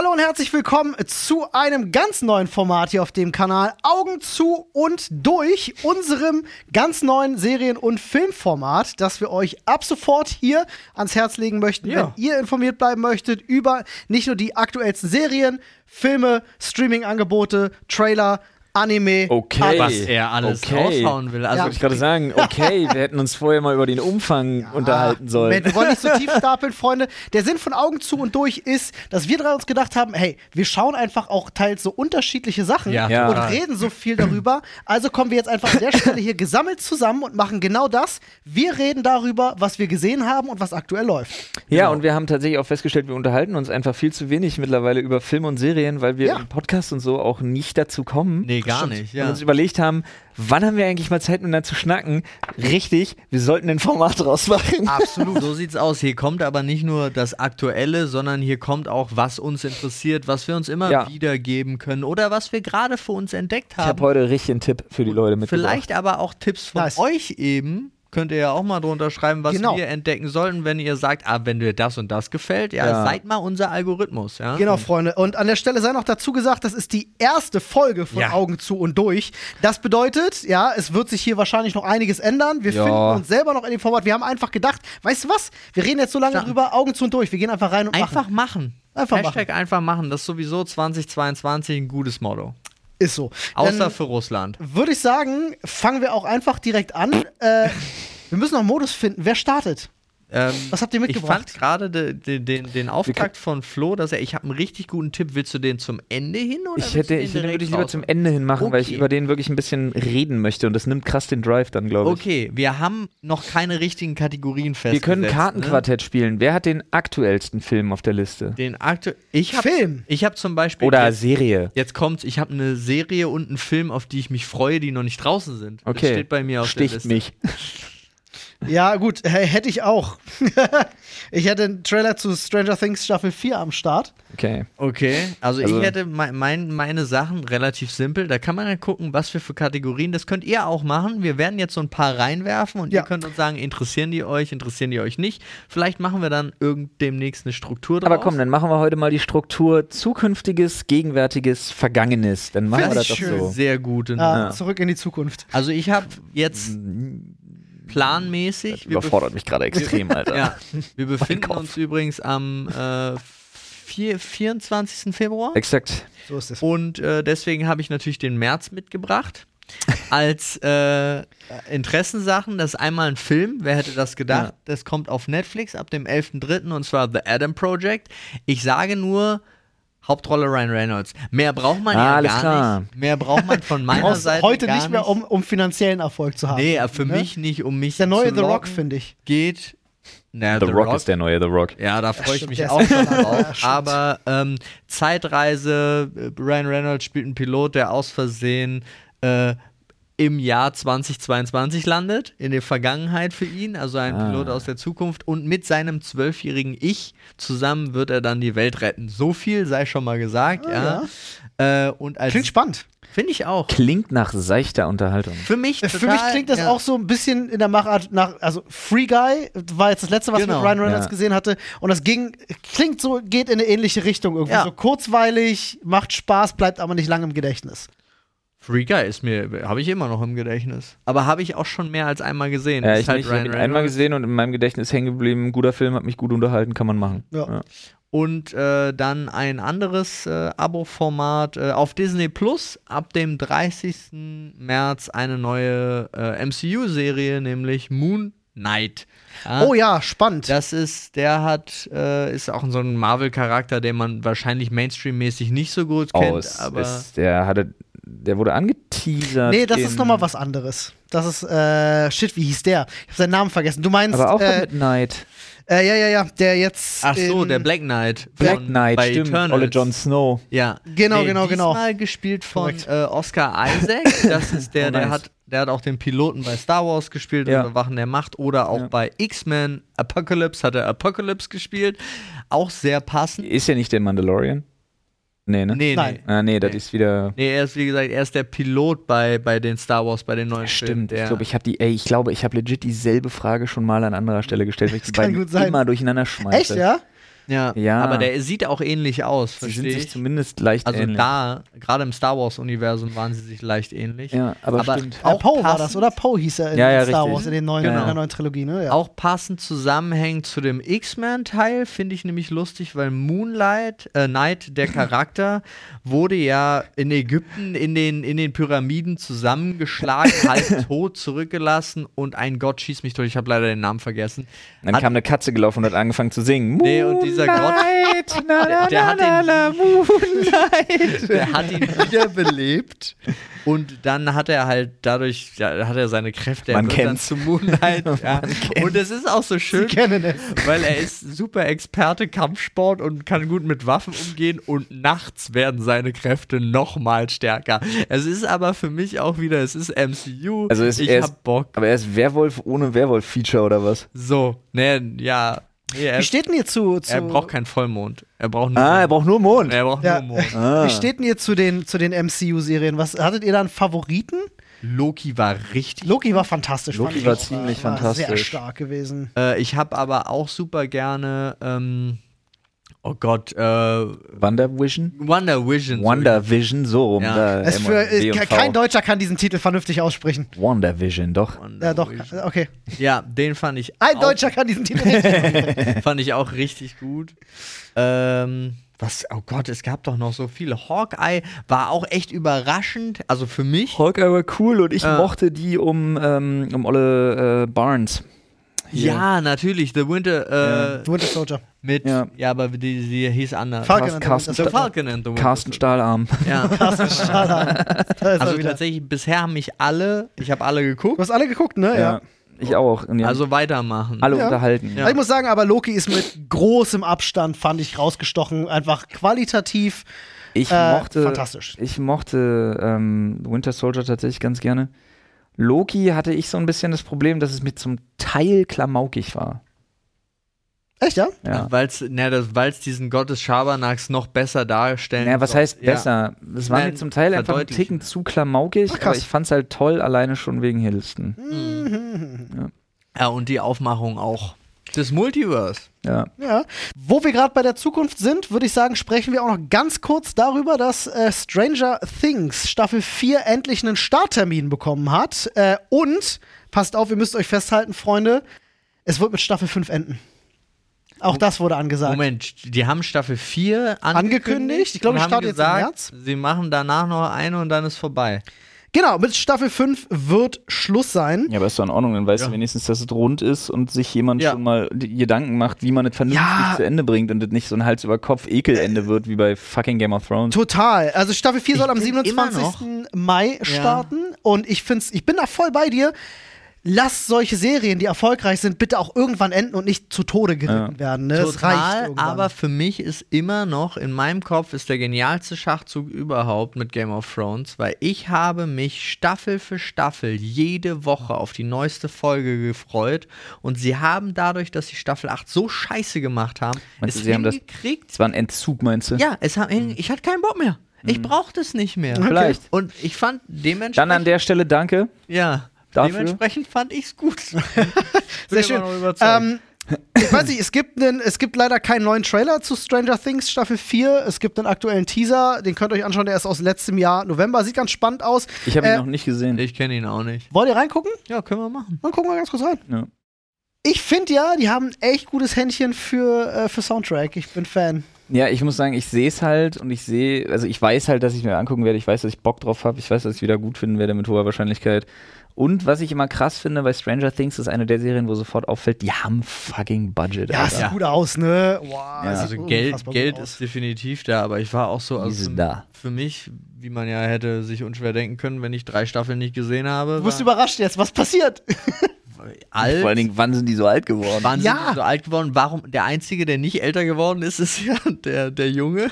hallo und herzlich willkommen zu einem ganz neuen Format hier auf dem Kanal Augen zu und durch, unserem ganz neuen Serien- und Filmformat, das wir euch ab sofort hier ans Herz legen möchten, Ja. wenn ihr informiert bleiben möchtet über nicht nur die aktuellsten Serien, Filme, Streaming-Angebote, Trailer, Anime. Okay. was er alles Okay. raushauen will. Also Ja. Wollte ich gerade sagen, okay, wir hätten uns vorher mal über den Umfang unterhalten sollen. Moment, wir wollen nicht so tief stapeln, Freunde. Der Sinn von Augen zu und durch ist, dass wir drei uns gedacht haben, hey, wir schauen einfach auch teils so unterschiedliche Sachen Ja, Ja. und reden so viel darüber. Also kommen wir jetzt einfach an der Stelle hier gesammelt zusammen und machen genau das. Wir reden darüber, was wir gesehen haben und was aktuell läuft. Ja, und wir haben tatsächlich auch festgestellt, wir unterhalten uns einfach viel zu wenig mittlerweile über Filme und Serien, weil wir Ja. im Podcast und so auch nicht dazu kommen. nee, gar Stimmt. nicht. Und Ja. uns überlegt haben, wann haben wir eigentlich mal Zeit, miteinander zu schnacken? Richtig, wir sollten ein Format draus machen. Absolut. So sieht's aus. Hier kommt aber nicht nur das Aktuelle, sondern hier kommt auch, was uns interessiert, was wir uns immer Ja. wiedergeben können oder was wir gerade für uns entdeckt Ich haben. habe heute richtig einen Tipp für die Leute mitgebracht. Vielleicht aber auch Tipps von Nice. euch eben. Könnt ihr ja auch mal drunter schreiben, was Genau. wir entdecken sollten, wenn ihr sagt, ah, wenn dir das und das gefällt, ja, Ja. seid mal unser Algorithmus, ja. Genau, Freunde. Und an der Stelle sei noch dazu gesagt, das ist die erste Folge von Ja. Augen zu und durch. Das bedeutet, ja, es wird sich hier wahrscheinlich noch einiges ändern. Wir Ja. finden uns selber noch in dem Format. Wir haben einfach gedacht, weißt du was? Wir reden jetzt so lange drüber, Augen zu und durch. Wir gehen einfach rein und Einfach machen. machen. Einfach Hashtag einfach machen. Das ist sowieso 2022 ein gutes Motto. Ist so. Außer Dann für Russland. würde ich sagen, fangen wir auch einfach direkt an. Äh, wir müssen noch einen Modus finden. Wer startet? Ähm, Was habt ihr ich mitgebracht? fand gerade de, de, den, den Auftakt von Flo, dass er, ich habe einen richtig guten Tipp. Willst du den zum Ende hin oder Ich hätte, ich würde ich lieber zum Ende hin machen, weil ich Okay. über den wirklich ein bisschen reden möchte und das nimmt krass den Drive dann, glaube ich. Okay, wir haben noch keine richtigen Kategorien Wir festgesetzt. können Ne? Kartenquartett spielen. Wer hat den aktuellsten Film auf der Liste? Den aktu ich hab, Film. Ich habe zum Beispiel. Oder jetzt, Serie? jetzt kommt's, ich habe eine Serie und einen Film, auf die ich mich freue, die noch nicht draußen sind. Das Okay. steht bei mir auf der Sticht Liste. mich. Ja, gut, hätte ich auch. ich hätte einen Trailer zu Stranger Things Staffel 4 am Start. Okay. Okay, also, Also- ich hätte mein, mein, meine Sachen relativ simpel. Da kann man ja gucken, was wir für Kategorien. Das könnt ihr auch machen. Wir werden jetzt so ein paar reinwerfen und Ja. ihr könnt uns sagen, interessieren die euch, interessieren die euch nicht. Vielleicht machen wir dann irgend demnächst eine Struktur drauf. Aber komm, dann machen wir heute mal die Struktur zukünftiges, gegenwärtiges, vergangenes. Dann machen wir das doch Schön. so. Sehr gute. Ah, Zurück in die Zukunft. Also ich habe jetzt planmäßig. wir Überfordert mich gerade extrem, Alter. Ja, wir befinden uns übrigens am äh, vier, 24. Februar. Exakt. So ist es. Und äh, deswegen habe ich natürlich den März mitgebracht. Als äh, Interessensachen, das ist einmal ein Film, wer hätte das gedacht? Ja. Das kommt auf Netflix ab dem 11.3. und zwar The Adam Project. Ich sage nur, Hauptrolle Ryan Reynolds. Mehr braucht man Ah, ja alles gar klar. nicht. Mehr braucht man von meiner Seite heute gar nicht mehr, um, um finanziellen Erfolg zu haben. Nee, äh, für Ne? mich nicht, um mich Ist der neue zu The Rock, finde ich. geht. Na, The, Rock, ist der neue The Rock. Ja, da freue ich mich auch schon drauf. Aber ähm, Zeitreise, äh, Ryan Reynolds spielt einen Pilot, der aus Versehen äh, im Jahr 2022 landet, in der Vergangenheit für ihn, also ein Ah. Pilot aus der Zukunft. Und mit seinem zwölfjährigen Ich zusammen wird er dann die Welt retten. So viel sei schon mal gesagt, ja. Äh, und als Klingt spannend. finde ich auch. Klingt nach seichter Unterhaltung. Für mich, Äh, Für mich total, klingt das ja. auch so ein bisschen in der Machart nach, also Free Guy war jetzt das letzte, was ich Genau, mit Ryan Reynolds ja. gesehen hatte. Und das ging, klingt so, geht in eine ähnliche Richtung irgendwie. Ja. So kurzweilig, macht Spaß, bleibt aber nicht lange im Gedächtnis. Free Guy ist mir, habe ich immer noch im Gedächtnis. Aber habe ich auch schon mehr als einmal gesehen. Ja, Ist ich, halt habe ihn einmal gesehen und in meinem Gedächtnis hängen geblieben. Guter Film, hat mich gut unterhalten, kann man machen. Ja. Und äh, dann ein anderes äh, Abo-Format äh, auf Disney Plus ab dem 30. März eine neue äh, MCU-Serie, nämlich Moon Knight. Ja, Oh ja, spannend. Das ist, der hat, äh, ist auch so ein Marvel-Charakter, den man wahrscheinlich Mainstream-mäßig nicht so gut kennt, Oh, es aber ist, der hatte, der wurde angeteasert. nee, das ist nochmal was anderes. Das ist, äh, shit, wie hieß der? Ich hab seinen Namen vergessen. Du meinst, Aber auch äh, mit Knight. äh, ja, ja, ja, der jetzt. ach so, der Black Knight. Black Knight, bei stimmt. Eternals. Olle Jon Snow. Ja, Genau, genau, genau. Diesmal gespielt von äh, Oscar Isaac. Das ist der, Oh, der nice. hat, der hat auch den Piloten bei Star Wars gespielt, Ja. ja. Wachen der Macht, oder auch Ja. bei X-Men Apocalypse hat er Apocalypse gespielt. Auch sehr passend. Ist ja nicht der Mandalorian? Nee, ne? Nee, Nein. nee. Ah, nee, das Nee. ist wieder. Nee, er ist, wie gesagt, er ist der Pilot bei, bei den Star Wars, bei den neuen Filmen. Stimmt, ich glaube, ich habe die, ey, ich glaube, ich habe legit dieselbe Frage schon mal an anderer Stelle gestellt, weil ich die beiden gut sein. immer durcheinander schmeiße. Echt, ja? Ja, Ja. aber der sieht auch ähnlich aus, Sie sind verstehe sich ich. zumindest leicht Also ähnlich. da, gerade im Star Wars-Universum waren sie sich leicht ähnlich. Ja, aber, Aber stimmt. Auch Poe war das, oder? Poe hieß er in Ja, ja, Star richtig. Wars, in, den neuen, Genau. in der neuen Trilogie, ne? Ja. Auch passend zusammenhängend zu dem X-Men-Teil finde ich nämlich lustig, weil Moonlight, äh, Knight, der Charakter, wurde ja in Ägypten in den, in den Pyramiden zusammengeschlagen, halb tot zurückgelassen und ein Gott schießt mich durch. Ich habe leider den Namen vergessen. Dann Hat- kam eine Katze gelaufen und hat angefangen zu singen. Nee, und dieser Gott- Moonlight, na, na, Der hat na, den- na, Moonlight. Der hat ihn wiederbelebt und dann hat er halt dadurch, ja, hat er seine Kräfte, Man wird dann zu Moonlight. ja. Und es ist auch so schön, Sie kennen es. weil er ist super Experte Kampfsport und kann gut mit Waffen umgehen und nachts werden seine Kräfte noch mal stärker. Es ist aber für mich auch wieder, es ist MCU. Also ist- ich er ist- hab Bock. Aber er ist Werwolf ohne Werwolf-Feature oder was? So, ne, ja. Nee, er, Wie steht denn ihr zu. zu er braucht keinen Vollmond. Er braucht nur Ah, er braucht nur Mond. er braucht Ja. nur Mond. Ah. Wie steht denn ihr zu den, zu den MCU-Serien? Was Hattet ihr da einen Favoriten? Loki war richtig Loki war fantastisch. Loki fand ich war ziemlich war Sehr fantastisch. stark gewesen. Äh, ich habe aber auch super gerne, ähm, oh Gott, äh, Wonder Vision? Wonder Vision. Wonder Vision, so rum. Ja. Da, für, äh, kein. Deutscher kann diesen Titel vernünftig aussprechen. Wonder Vision, doch. Wonder Ja, doch. Vision. Okay. Ja, den fand ich Ein auch, Deutscher kann diesen Titel nicht. fand ich auch richtig gut. Ähm, was, oh Gott, es gab doch noch so viele. Hawkeye war auch echt überraschend, also für mich. Hawkeye war cool und ich Ja. mochte die um, ähm, um Olle äh, Barnes. Hier. Ja, natürlich, The Winter, äh, Winter Soldier. Mit, ja. Ja. aber die, die hieß anders. Falcon Carsten Soldier. Falcon Carsten Stahlarm. Ja. Carsten er Also tatsächlich, bisher haben mich alle, ich habe alle Du geguckt, hast alle geguckt, ne? Ja. Ich auch. Haben also weitermachen. alle Ja. unterhalten. Ja. Ich muss sagen, aber Loki ist mit großem Abstand, fand ich, rausgestochen. Einfach qualitativ Ich äh, mochte, fantastisch. ich mochte ähm, Winter Soldier tatsächlich ganz gerne. Loki hatte ich so ein bisschen das Problem, dass es mir zum Teil klamaukig war. Echt, ja? Ja. Weil es ne, diesen Gott des Schabernacks noch besser darstellen Naja, was soll. heißt Ja. besser? Es war mir zum Teil einfach ein. Ticken zu klamaukig, Ach, aber krass. ich fand's halt toll, alleine schon wegen Hiddleston. Ja, und die Aufmachung auch des Multiverse. Ja. Ja. Wo wir gerade bei der Zukunft sind, würde ich sagen, sprechen wir auch noch ganz kurz darüber, dass äh, Stranger Things Staffel 4 endlich einen Starttermin bekommen hat. Äh, und, passt auf, ihr müsst euch festhalten, Freunde, es wird mit Staffel 5 enden. Auch das wurde angesagt. Moment, die haben Staffel 4 angekündigt. Angekündigt? Ich glaube, haben startet jetzt im März. Sie machen danach noch eine und dann ist vorbei. Genau, mit Staffel 5 wird Schluss sein. Ja, aber ist doch in Ordnung, dann weißt Ja. du wenigstens, dass es rund ist und sich jemand Ja. schon mal die Gedanken macht, wie man es vernünftig Ja. zu Ende bringt und es nicht so ein Hals über Kopf Ekelende wird wie bei fucking Game of Thrones. Total. Also Staffel 4 Ich soll am bin immer 27. Mai starten und ich find's, ich bin da voll bei dir. Lass solche Serien, die erfolgreich sind, bitte auch irgendwann enden und nicht zu Tode geritten Ja. werden. Ne? Es reicht Total, irgendwann. aber für mich ist immer noch, in meinem Kopf ist der genialste Schachzug überhaupt mit Game of Thrones, weil ich habe mich Staffel für Staffel jede Woche auf die neueste Folge gefreut und sie haben dadurch, dass sie Staffel 8 so scheiße gemacht haben, Meinst es du, sie haben das- hingekriegt, Das war ein Entzug, meinst du? ja, es haben, ich hatte keinen Bock mehr. Ich brauchte es nicht mehr. Vielleicht. Und ich fand dementsprechend, Dann an der Stelle danke. ja, Dafür? dementsprechend fand ich es gut. Sehr schön. Ähm, ich weiß nicht, es gibt, einen, es gibt leider keinen neuen Trailer zu Stranger Things Staffel 4. Es gibt einen aktuellen Teaser, den könnt ihr euch anschauen, der ist aus letztem Jahr November. Sieht ganz spannend aus. Ich habe ihn Äh, noch nicht gesehen. ich kenne ihn auch nicht. Wollt ihr reingucken? Ja, können wir machen. Dann gucken wir ganz kurz rein. Ja. Ich finde ja, die haben ein echt gutes Händchen für, äh, für Soundtrack. Ich bin Fan. Ja, ich muss sagen, ich sehe es halt und ich sehe, also ich weiß halt, dass ich mir angucken werde, ich weiß, dass ich Bock drauf habe, ich weiß, dass ich wieder gut finden werde mit hoher Wahrscheinlichkeit. Und was ich immer krass finde bei Stranger Things, ist eine der Serien, wo sofort auffällt, die haben fucking Budget. Ja, Alter. sieht gut aus, ne? Wow, Ja. Also Geld, Geld aus. ist definitiv da, aber ich war auch so, Die also sind da. für mich, wie man ja hätte sich unschwer denken können, wenn ich drei Staffeln nicht gesehen habe, Du bist überrascht jetzt, was passiert? alt, Vor allen Dingen, wann sind die so alt geworden? waren Ja. sie so alt geworden. Warum der Einzige, der nicht älter geworden ist, ist ja der, der Junge.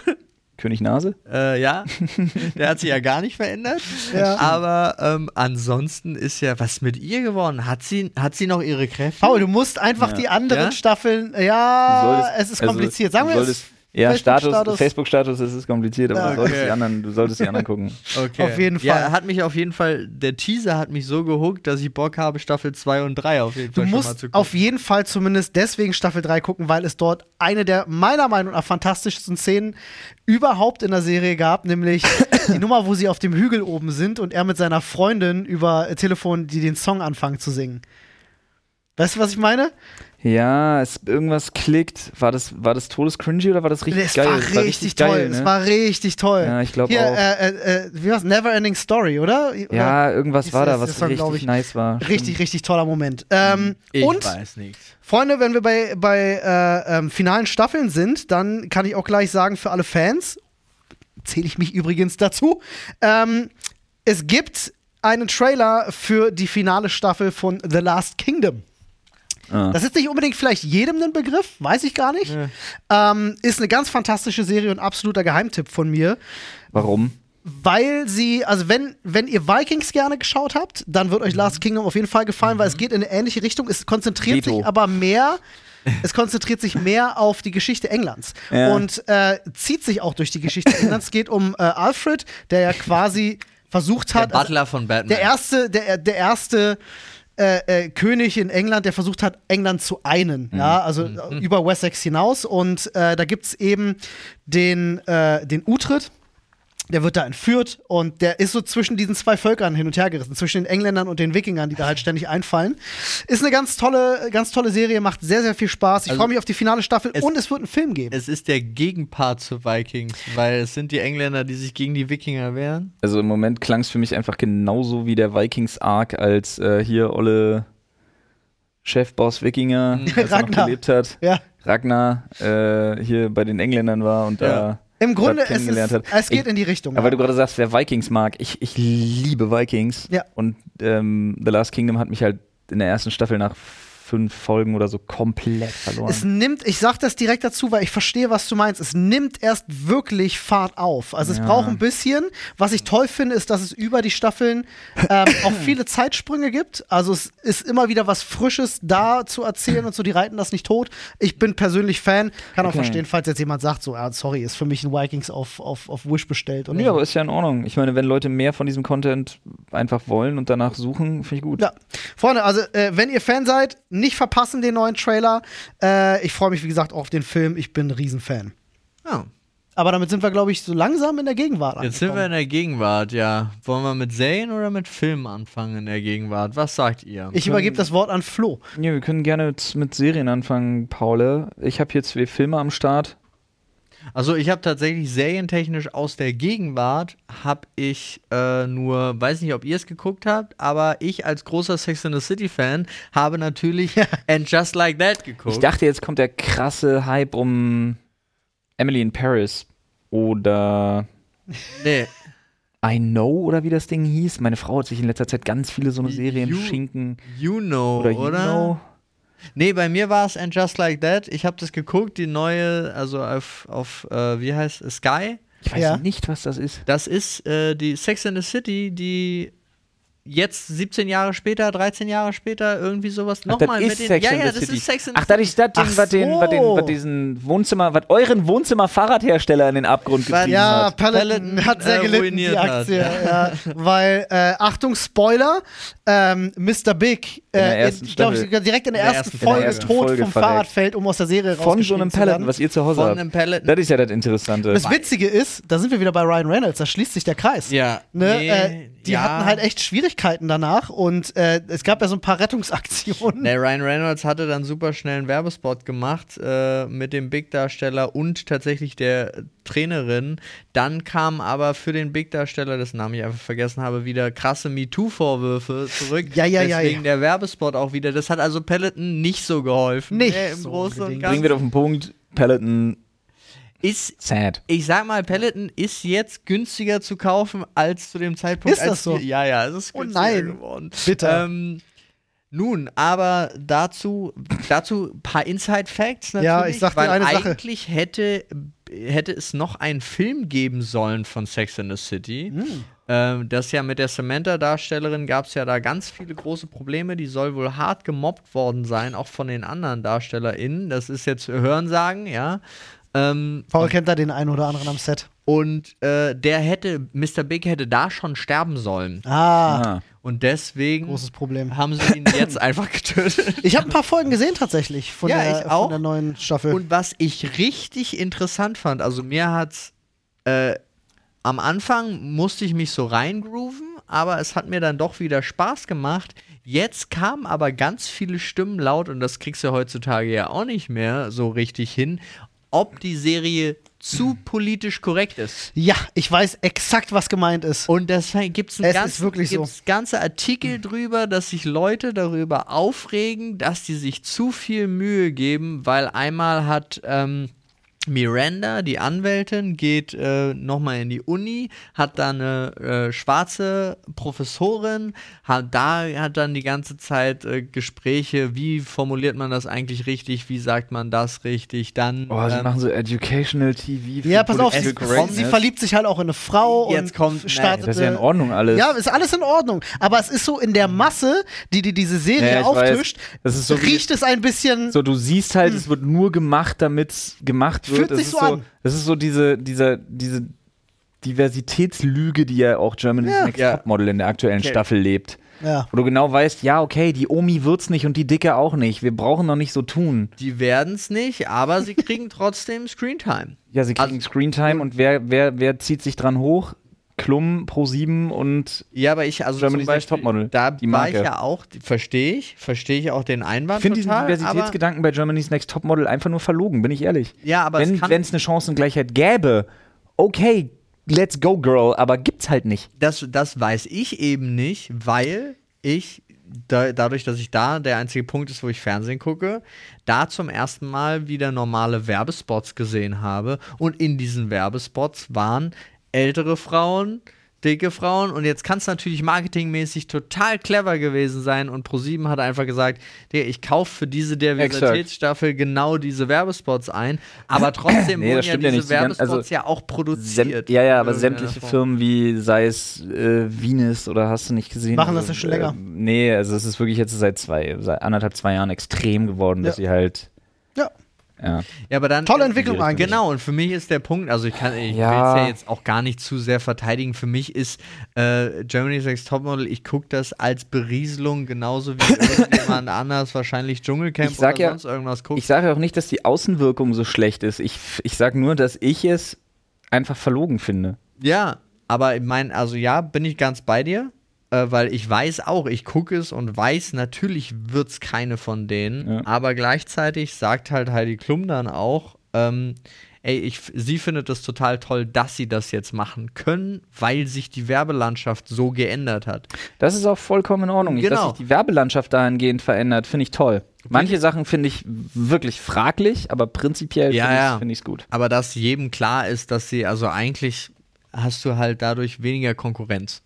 König Nase? Äh, ja, der hat sich ja gar nicht verändert. Ja. Aber ähm, ansonsten ist ja, was mit ihr geworden? Hat sie, hat sie noch ihre Kräfte? Paul, du musst einfach Ja. die anderen Ja? Staffeln, ja, solltest- es ist also, kompliziert. Sagen wir es. Ja, Status, Facebook-Status. Facebook-Status, das ist kompliziert, aber Ja, du, solltest okay. die anderen, du solltest die anderen gucken. Okay. Auf jeden Ja, Fall. hat mich auf jeden Fall, der Teaser hat mich so gehuckt, dass ich Bock habe, Staffel 2 und 3 auf jeden Du Fall mal musst zu gucken. auf jeden Fall zumindest deswegen Staffel 3 gucken, weil es dort eine der meiner Meinung nach fantastischsten Szenen überhaupt in der Serie gab, nämlich die Nummer, wo sie auf dem Hügel oben sind und er mit seiner Freundin über Telefon, die den Song anfangen zu singen. Weißt du, was ich meine? Ja, es, irgendwas klickt. War das, war das todescringy oder war das richtig es geil? war Es richtig, toll. geil, Es ne? war richtig toll. Ja, ich glaub Hier, auch. Äh, äh, äh, wie war's? Never Ending Story, oder? oder? ja, irgendwas Ist war da, was war, richtig ich, nice war. Richtig, richtig toller Moment. Ähm, ich und weiß nichts. Freunde, wenn wir bei, bei äh, ähm, finalen Staffeln sind, dann kann ich auch gleich sagen, für alle Fans, zähle ich mich übrigens dazu, ähm, es gibt einen Trailer für die finale Staffel von The Last Kingdom. Ah. Das ist nicht unbedingt vielleicht jedem ein Begriff, weiß ich gar nicht. Ähm, ist eine ganz fantastische Serie und absoluter Geheimtipp von mir. Warum? Weil sie, also wenn, wenn ihr Vikings gerne geschaut habt, dann wird euch Mhm. Last Kingdom auf jeden Fall gefallen, weil es geht in eine ähnliche Richtung. Es konzentriert Veto. sich aber mehr, es konzentriert sich mehr auf die Geschichte Englands Ja. und äh, zieht sich auch durch die Geschichte Englands. Es geht um äh, Alfred, der ja quasi versucht Der hat, also Butler von Batman. der erste, der, der erste äh, äh, König in England, der versucht hat, England zu einen, ja, also äh, über Wessex hinaus. Und äh, da gibt es eben den, äh, den Uhtred. Der wird da entführt und der ist so zwischen diesen zwei Völkern hin und her gerissen, zwischen den Engländern und den Wikingern, die da halt ständig einfallen. Ist eine ganz tolle, ganz tolle Serie, macht sehr, sehr viel Spaß. Ich Also, freue mich auf die finale Staffel es- und es wird einen Film geben. es ist der Gegenpart zu Vikings, weil es sind die Engländer, die sich gegen die Wikinger wehren. Also im Moment klang es für mich einfach genauso wie der Vikings-Arc, als äh, hier Olle Chefboss Wikinger, als er noch Ragnar. gelebt hat. Ja. Ragnar äh, hier bei den Engländern war und Ja. da Im Grunde, es, ist, hat. es geht Ich- in die Richtung. Aber ja. weil du gerade sagst, wer Vikings mag, ich, ich liebe Vikings. Ja. Und ähm, The Last Kingdom hat mich halt in der ersten Staffel nach fünf Folgen oder so komplett verloren. Es nimmt, ich sag das direkt dazu, weil ich verstehe, was du meinst. Es nimmt erst wirklich Fahrt auf. Also es Ja. braucht ein bisschen. Was ich toll finde, ist, dass es über die Staffeln ähm, auch viele Zeitsprünge gibt. Also es ist immer wieder was Frisches da zu erzählen und so. Die reiten das nicht tot. Ich bin persönlich Fan. Kann auch Okay. verstehen, falls jetzt jemand sagt, so, ja, sorry, ist für mich ein Vikings auf, auf, auf Wish bestellt. Oder ja, so. aber ist ja in Ordnung. Ich meine, wenn Leute mehr von diesem Content einfach wollen und danach suchen, finde ich gut. Ja, Freunde, also äh, wenn ihr Fan seid, nicht verpassen den neuen Trailer. Äh, ich freue mich, wie gesagt, auch auf den Film. Ich bin ein Riesenfan. Ja. Aber damit sind wir, glaube ich, so langsam in der Gegenwart Jetzt sind wir in angekommen. der Gegenwart, ja. Wollen wir mit Serien oder mit Filmen anfangen in der Gegenwart? Was sagt ihr? Ich übergebe das Wort an Flo. Ja, wir können gerne mit, mit Serien anfangen, Paul. Ich habe hier zwei Filme am Start. Also ich habe tatsächlich serientechnisch aus der Gegenwart habe ich äh, nur, weiß nicht, ob ihr es geguckt habt, aber ich als großer Sex in the City Fan habe natürlich And Just Like That geguckt. Ich dachte, jetzt kommt der krasse Hype um Emily in Paris oder nee, I Know oder wie das Ding hieß. Meine Frau hat sich in letzter Zeit ganz viele so eine Serien You- schinken. You Know, Oder You oder? Know. Nee, bei mir war es And Just Like That. Ich habe das geguckt, die neue, also auf, auf äh, wie heißt es, Sky. Ich weiß Ja. nicht, was das ist. Das ist äh, die Sex in the City, die jetzt 17 Jahre später, 13 Jahre später, irgendwie sowas nochmal das mit ist den. Sex ja, and ja, das City. ist Sex in the Ach, ist das Ding, Ach was den, was den, was diesen Wohnzimmer, was euren Wohnzimmer-Fahrradhersteller in den Abgrund getrieben Ja, hat. Peloton Peloton, hat sehr äh, gelitten, die hat. Aktie. Ja. Weil, äh, Achtung, Spoiler, ähm, Mr. Big, der äh, ersten ich glaube, direkt in der, In der ersten ersten Folge Folge. tot Folge vom. Fahrrad fällt, um aus der Serie Von so einem. Peloton, was ihr zu Hause Von habt. einem Peloton. Das ist ja das Interessante. Das Witzige ist, da sind wir wieder bei Ryan Reynolds, da schließt sich der Kreis. Ja. Ne? Nee, äh, die ja. hatten halt echt Schwierigkeiten danach und äh, es gab ja so ein paar Rettungsaktionen. Der Ryan Reynolds hatte dann super schnell einen Werbespot gemacht äh, mit dem Big-Darsteller und tatsächlich der Trainerin. Dann kam aber für den Big-Darsteller, dessen Namen ich einfach vergessen habe, wieder krasse MeToo-Vorwürfe zurück. Ja, ja, ja, Deswegen ja. der Werbespot auch wieder. Das hat also Peloton nicht so geholfen. Nicht Nee, im so Großen und unbedingt. Bringen wir Ganzen. auf den Punkt, Peloton, Ist sad. ich sag mal, Peloton ist jetzt günstiger zu kaufen als zu dem Zeitpunkt. Ist das so? wir- Ja, ja, es ist Oh günstiger nein. geworden. Bitter. Ähm, nun, aber dazu, dazu ein paar Inside-Facts natürlich. Ja, ich sag dir weil eine Sache. eigentlich hätte, hätte es noch einen Film geben sollen von Sex in the City. Hm. Ähm, das ja mit der Samantha-Darstellerin gab es ja da ganz viele große Probleme. Die soll wohl hart gemobbt worden sein, auch von den anderen DarstellerInnen. Das ist jetzt Hörensagen, ja. Ähm, Paul kennt da den einen oder anderen am Set. und äh, der hätte, Mr. Big hätte da schon sterben sollen. Ah, Ah. Und deswegen großes Problem. haben sie ihn jetzt einfach getötet. Ich habe ein paar Folgen gesehen tatsächlich von, Ja, der, ich auch. von der neuen Staffel. Und was ich richtig interessant fand, also mir hat's äh, am Anfang musste ich mich so reingrooven, aber es hat mir dann doch wieder Spaß gemacht. Jetzt kamen aber ganz viele Stimmen laut und das kriegst du heutzutage ja auch nicht mehr so richtig hin, ob die Serie zu politisch korrekt ist. ja, ich weiß exakt, was gemeint ist. Und deswegen gibt es Es ist ganz, wirklich so. ganze Artikel drüber, dass sich Leute darüber aufregen, dass die sich zu viel Mühe geben, weil einmal hat ähm, Miranda, die Anwältin, geht äh, nochmal in die Uni, hat da eine äh, schwarze Professorin, hat, da hat dann die ganze Zeit äh, Gespräche, wie formuliert man das eigentlich richtig, wie sagt man das richtig, dann Oh, sie ähm, machen so Educational TV. für Ja, pass auf, sie, sie verliebt sich halt auch in eine Frau Jetzt und kommt- startet. Das ist ja in Ordnung alles. Ja, ist alles in Ordnung. Aber es ist so in der Masse, die, die diese Serie Ja, weiß. auftischt, Das ist so wie- riecht es ein bisschen. So, du siehst halt, es wird nur gemacht, damit es gemacht wird. Fühlt das sich ist so an. Das ist so diese, dieser, diese Diversitätslüge, die ja auch Germany's Ja. Next Ja. Topmodel in der aktuellen Okay. Staffel lebt. ja. Wo du genau weißt, ja, okay, die Omi wird's nicht und die Dicke auch nicht. Wir brauchen noch nicht so tun. die werden es nicht, aber sie kriegen trotzdem Screentime. Ja, sie kriegen Also- Screentime und wer, wer, wer zieht sich dran hoch? Klum, Pro7 und Ja, aber ich, also Germany's Next Topmodel, da die war ich Marke. ja auch, verstehe ich, verstehe ich auch den Einwand ich finde diesen Diversitätsgedanken bei Germany's Next Topmodel einfach nur verlogen, bin ich ehrlich. ja, aber Wenn es eine Chancengleichheit gäbe, okay, let's go, Girl, aber gibt's halt nicht. das, das weiß ich eben nicht, weil ich da, dadurch, dass ich da der einzige Punkt ist, wo ich Fernsehen gucke, da zum ersten Mal wieder normale Werbespots gesehen habe und in diesen Werbespots waren ältere Frauen, dicke Frauen und jetzt kann es natürlich marketingmäßig total clever gewesen sein und ProSieben hat einfach gesagt, ich kaufe für diese Diversitätsstaffel genau diese Werbespots ein, aber trotzdem Nee, wurden ja ja diese nicht. Die gan- Werbespots also ja auch produziert. ja, ja, aber sämtliche. Firmen wie, sei es äh, Venus oder hast du nicht gesehen? Machen das also, ja schon länger. Äh, nee, also es ist wirklich jetzt seit zwei, seit anderthalb, zwei Jahren extrem geworden, dass Ja. sie halt, Ja. Ja. Ja, aber dann Tolle Entwicklung die eigentlich. Genau, und für mich ist der Punkt, also ich kann, ich Ja. will es ja jetzt auch gar nicht zu sehr verteidigen. Für mich ist äh, Germany's Next Topmodel, ich gucke das als Berieselung genauso wie irgendjemand anders wahrscheinlich Dschungelcamp Ich sag oder ja- sonst irgendwas guckt. Ich sage auch nicht, dass die Außenwirkung so schlecht ist. Ich, ich sage nur, dass ich es einfach verlogen finde. Ja, aber ich meine, also ja, bin ich ganz bei dir, äh, weil ich weiß auch, ich gucke es und weiß, natürlich wird es keine von denen, Ja. aber gleichzeitig sagt halt Heidi Klum dann auch, ähm, ey, ich, sie findet es total toll, dass sie das jetzt machen können, weil sich die Werbelandschaft so geändert hat. Das ist auch vollkommen in Ordnung. Genau. Dass sich die Werbelandschaft dahingehend verändert, finde ich toll. Manche Sachen finde ich wirklich fraglich, aber prinzipiell Ja, finde ich es find ich's gut. Aber dass jedem klar ist, dass sie, also eigentlich hast du halt dadurch weniger Konkurrenz.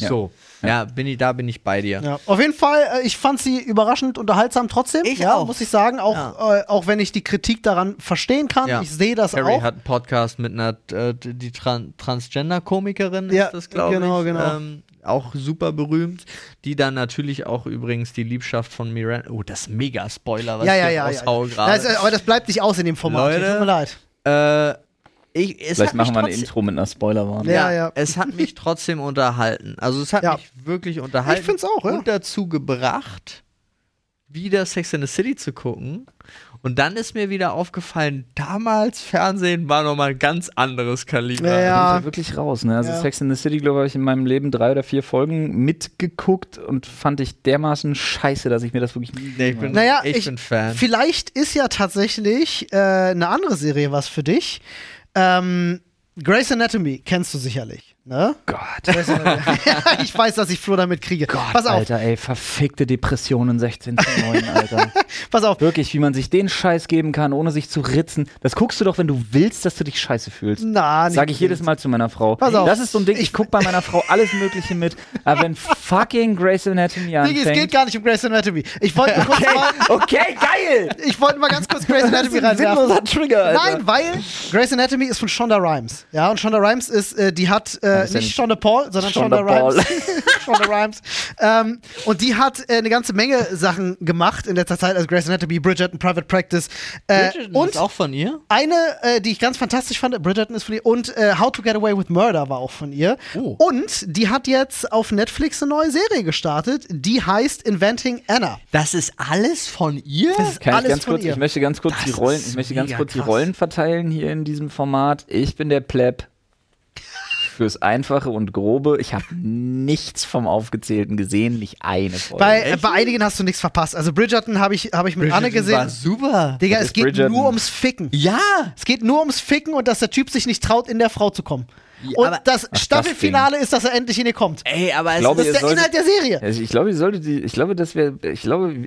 Ja. So, ja, bin ich, da bin ich bei dir. Ja. Auf jeden Fall, äh, ich fand sie überraschend unterhaltsam trotzdem. Ich ja, auch. muss ich sagen, auch, äh, auch wenn ich die Kritik daran verstehen kann. Ja. Ich sehe das Harry auch. hat einen Podcast mit einer, äh, die Tran Transgender-Komikerin Ja, ist das, glaube genau, ich. genau. Ähm, auch super berühmt. Die dann natürlich auch übrigens die Liebschaft von Miranda. Oh, das ist mega Spoiler, was ja, ich ja, ja, ja. raushaue Das, gerade. aber das bleibt nicht aus in dem Format. Leute, Tut mir leid. Äh, ich, es Vielleicht machen wir ein Intro mit einer Spoilerwarnung. Ja, Ja, ja. es hat mich trotzdem unterhalten. Also es hat Ja. mich wirklich unterhalten. Ich find's auch, ja. Und dazu gebracht, wieder Sex in the City zu gucken. Und dann ist mir wieder aufgefallen, damals Fernsehen war nochmal ein ganz anderes Kaliber. Ja, Da ja. bin ich ja wirklich raus. Ne? Also Ja. Sex in the City, glaube ich, in meinem Leben drei oder vier Folgen mitgeguckt und fand ich dermaßen scheiße, dass ich mir das wirklich nie Nee, ich bin, Naja, ich, ich- bin Fan. Vielleicht ist ja tatsächlich äh, eine andere Serie was für dich. Ähm, Grey's Anatomy kennst du sicherlich. Ne? Gott. Ich weiß, dass ich Flo damit kriege. pass auf, Alter, ey, verfickte Depressionen 16 zu 9, Alter. pass auf. Wirklich, wie man sich den Scheiß geben kann, ohne sich zu ritzen. Das guckst du doch, wenn du willst, dass du dich scheiße fühlst. Na, nicht Sag ich jedes. Mal zu meiner Frau. Pass auf. Das ist so ein Ding, ich guck bei meiner Frau alles Mögliche mit. Aber wenn fucking Grey's Anatomy Diggi, es geht anfängt. gar nicht um Grey's Anatomy. Ich wollte nur kurz mal, Okay, geil! ich wollte mal ganz kurz Grey's Anatomy Das ist ein reinwerfen. Trigger, Alter. Nein, weil Grey's Anatomy ist von Shonda Rhimes. Ja, und Shonda Rhimes ist, äh, die hat äh, äh, nicht Shonda Paul, sondern Paul. Rhimes. Shonda Rhimes. Ähm, und die hat äh, eine ganze Menge Sachen gemacht in letzter Zeit, also Grace Anatomy, Bridgerton, Private Practice. Äh, Bridgerton und ist auch von ihr? eine, äh, die ich ganz fantastisch fand, Bridgerton ist von ihr, und äh, How to Get Away with Murder war auch von ihr. Oh. Und die hat jetzt auf Netflix eine neue Serie gestartet, die heißt Inventing Anna. Das ist alles von ihr? Das ist Kann alles ich ganz von kurz, ihr. ich möchte ganz kurz Das die Rollen, ich möchte ganz kurz die. Rollen verteilen hier in diesem Format. Ich bin der Pleb fürs Einfache und Grobe. Ich habe nichts vom Aufgezählten gesehen, nicht eine Folge. Bei, bei einigen hast du nichts verpasst. Also Bridgerton habe ich, hab ich mit Anne Bridgerton war gesehen. super. Digga, Was es geht Bridgerton? nur ums Ficken. Ja. Es geht nur ums Ficken und dass der Typ sich nicht traut, in der Frau zu kommen. Ja, und aber- das das Staffelfinale ist, dass er endlich in ihr kommt. Ey, aber es glaube, Das ist der solltet- Inhalt der Serie. also ich glaube, ihr solltet die, ich glaube, das wäre, ich glaube,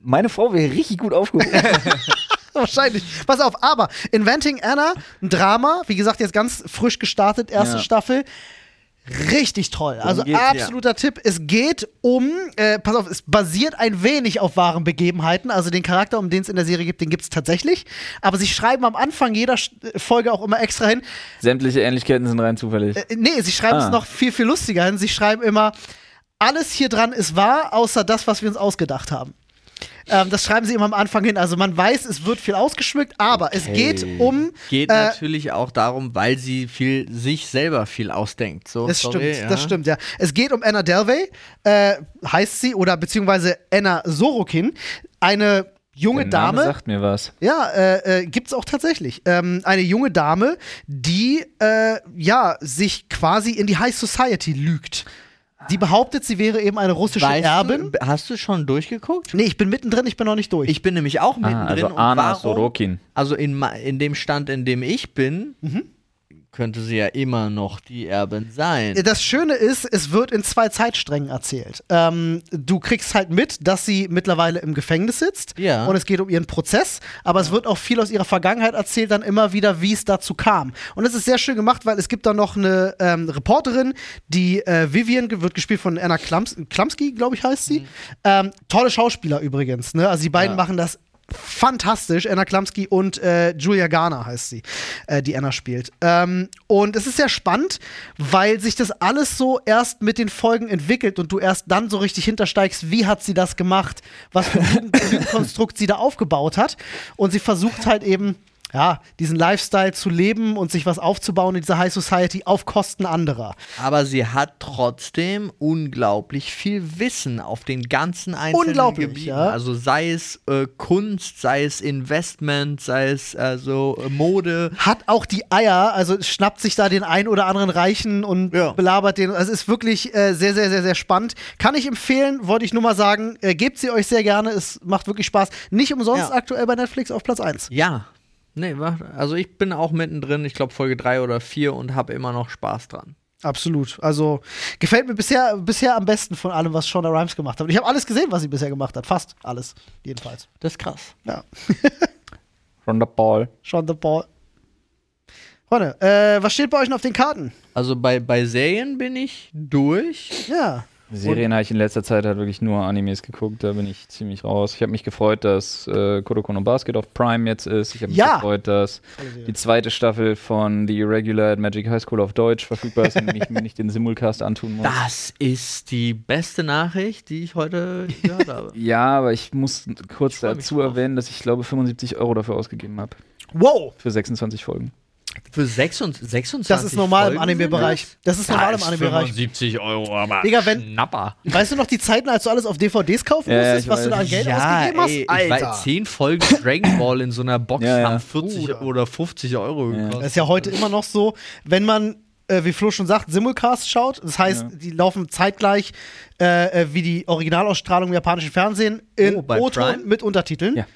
meine Frau wäre richtig gut aufgehoben. Wahrscheinlich. Pass auf, aber Inventing Anna, ein Drama, wie gesagt, jetzt ganz frisch gestartet, erste Ja. Staffel. Richtig toll. Also absoluter Tipp. Es geht um, äh, pass auf, es basiert ein wenig auf wahren Begebenheiten. Also den Charakter, um den es in der Serie gibt, den gibt es tatsächlich. Aber sie schreiben am Anfang jeder Sch- Folge auch immer extra hin. Sämtliche Ähnlichkeiten sind rein zufällig. Äh, nee, sie schreiben es Ah. noch viel, viel lustiger hin. Sie schreiben immer, alles hier dran ist wahr, außer das, was wir uns ausgedacht haben. Ähm, das schreiben sie immer am Anfang hin. Also man weiß, es wird viel ausgeschmückt, aber es Okay. geht um. geht äh, natürlich auch darum, weil sie viel sich selber viel ausdenkt. So, Das sorry, stimmt, ja. das stimmt, ja. Es geht um Anna Delvey, äh, heißt sie, oder beziehungsweise Anna Sorokin, eine junge Der Name Dame. sagt mir was. Ja, äh, äh, gibt's auch tatsächlich. Ähm, eine junge Dame, die äh, ja sich quasi in die High Society lügt. Die behauptet, sie wäre eben eine russische Weißt Erbin. Du, hast du schon durchgeguckt? Nee, ich bin mittendrin, ich bin noch nicht durch. Ich bin nämlich auch mittendrin. Ah, also und Anna warum, Sorokin. Also in, in dem Stand, in dem ich bin, Mhm. Könnte sie ja immer noch die Erbin sein. Das Schöne ist, es wird in zwei Zeitsträngen erzählt. Ähm, du kriegst halt mit, dass sie mittlerweile im Gefängnis sitzt Ja. und es geht um ihren Prozess, aber es wird auch viel aus ihrer Vergangenheit erzählt, dann immer wieder, wie es dazu kam. Und es ist sehr schön gemacht, weil es gibt da noch eine ähm, Reporterin, die äh, Vivian, wird gespielt von Anna Klams Klamski, glaube ich, heißt sie. Ähm, tolle Schauspieler übrigens, ne? Also die beiden Ja. machen das fantastisch. Anna Klamski und äh, Julia Garner heißt sie, äh, die Anna spielt. Ähm, und es ist sehr spannend, weil sich das alles so erst mit den Folgen entwickelt und du erst dann so richtig hintersteigst, wie hat sie das gemacht, was für ein Lügenkonstrukt sie da aufgebaut hat. Und sie versucht halt eben ja, diesen Lifestyle zu leben und sich was aufzubauen in dieser High Society auf Kosten anderer. Aber sie hat trotzdem unglaublich viel Wissen auf den ganzen einzelnen Unglaublich, Gebieten. ja. Also sei es äh, Kunst, sei es Investment, sei es also äh, Mode. hat auch die Eier, also schnappt sich da den ein oder anderen Reichen und Ja. belabert den. Also ist wirklich äh, sehr, sehr, sehr, sehr spannend. Kann ich empfehlen, wollte ich nur mal sagen. Äh, gebt sie euch sehr gerne, es macht wirklich Spaß. Nicht umsonst Ja. aktuell bei Netflix auf Platz 1. Ja. Nee, wa- also ich bin auch mittendrin, ich glaube Folge 3 oder 4 und habe immer noch Spaß dran. Absolut. Also gefällt mir bisher, bisher am besten von allem, was Shonda Rhimes gemacht hat. Und ich habe alles gesehen, was sie bisher gemacht hat. Fast alles, jedenfalls. Das ist krass. Ja. Ronda Paul. Shonda Paul. Freunde, äh, was steht bei euch noch auf den Karten? Also bei, bei Serien bin ich durch. Ja. Serien habe ich in letzter Zeit halt wirklich nur Animes geguckt, da bin ich ziemlich raus. Ich habe mich gefreut, dass äh, Kuroko no Basket auf Prime jetzt ist. Ich habe mich Ja. gefreut, dass die zweite Staffel von The Irregular at Magic High School auf Deutsch verfügbar ist und ich mir nicht den Simulcast antun muss. Das ist die beste Nachricht, die ich heute gehört habe. Ja, aber ich muss kurz mich dazu erwähnen, dass ich glaube 75 Euro dafür ausgegeben habe. Wow. Für 26 Folgen. Für 26, 26 Das ist normal im Folgen Anime-Bereich. sind Das ist normal im Anime-Bereich. 75 Euro, aber Digga, wenn- Schnapper. Weißt du noch die Zeiten, als du alles auf DVDs kaufen Ja, musstest, was du da an weiß. Geld ja, ausgegeben hast? ey, ich war 10 Folgen Dragon Ball in so einer Box Ja, ja. haben 40 Bruder. oder 50 Euro Ja. gekostet. Das ist ja heute immer noch so, wenn man, äh, wie Flo schon sagt, Simulcast schaut. Das heißt, Ja. die laufen zeitgleich äh, äh, wie die Originalausstrahlung im japanischen Fernsehen in Oh, O-Ton mit Untertiteln. Ja.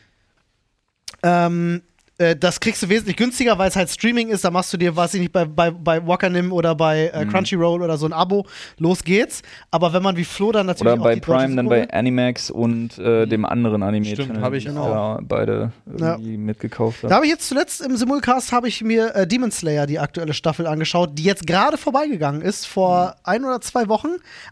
Ähm, äh, das kriegst du wesentlich günstiger, weil es halt Streaming ist. Da machst du dir, weiß ich nicht, bei, bei, bei Wakanim oder bei Mhm. äh, Crunchyroll oder so ein Abo. Los geht's. Aber wenn man wie Flo dann natürlich Oder auch bei Prime dann bei Animax und äh, dem anderen anime Stimmt, hab ich auch. da beide irgendwie mitgekauft Da habe. habe ich jetzt zuletzt im Simulcast habe ich mir äh, Demon Slayer die aktuelle Staffel angeschaut, die jetzt gerade vorbeigegangen ist vor ein oder zwei Wochen.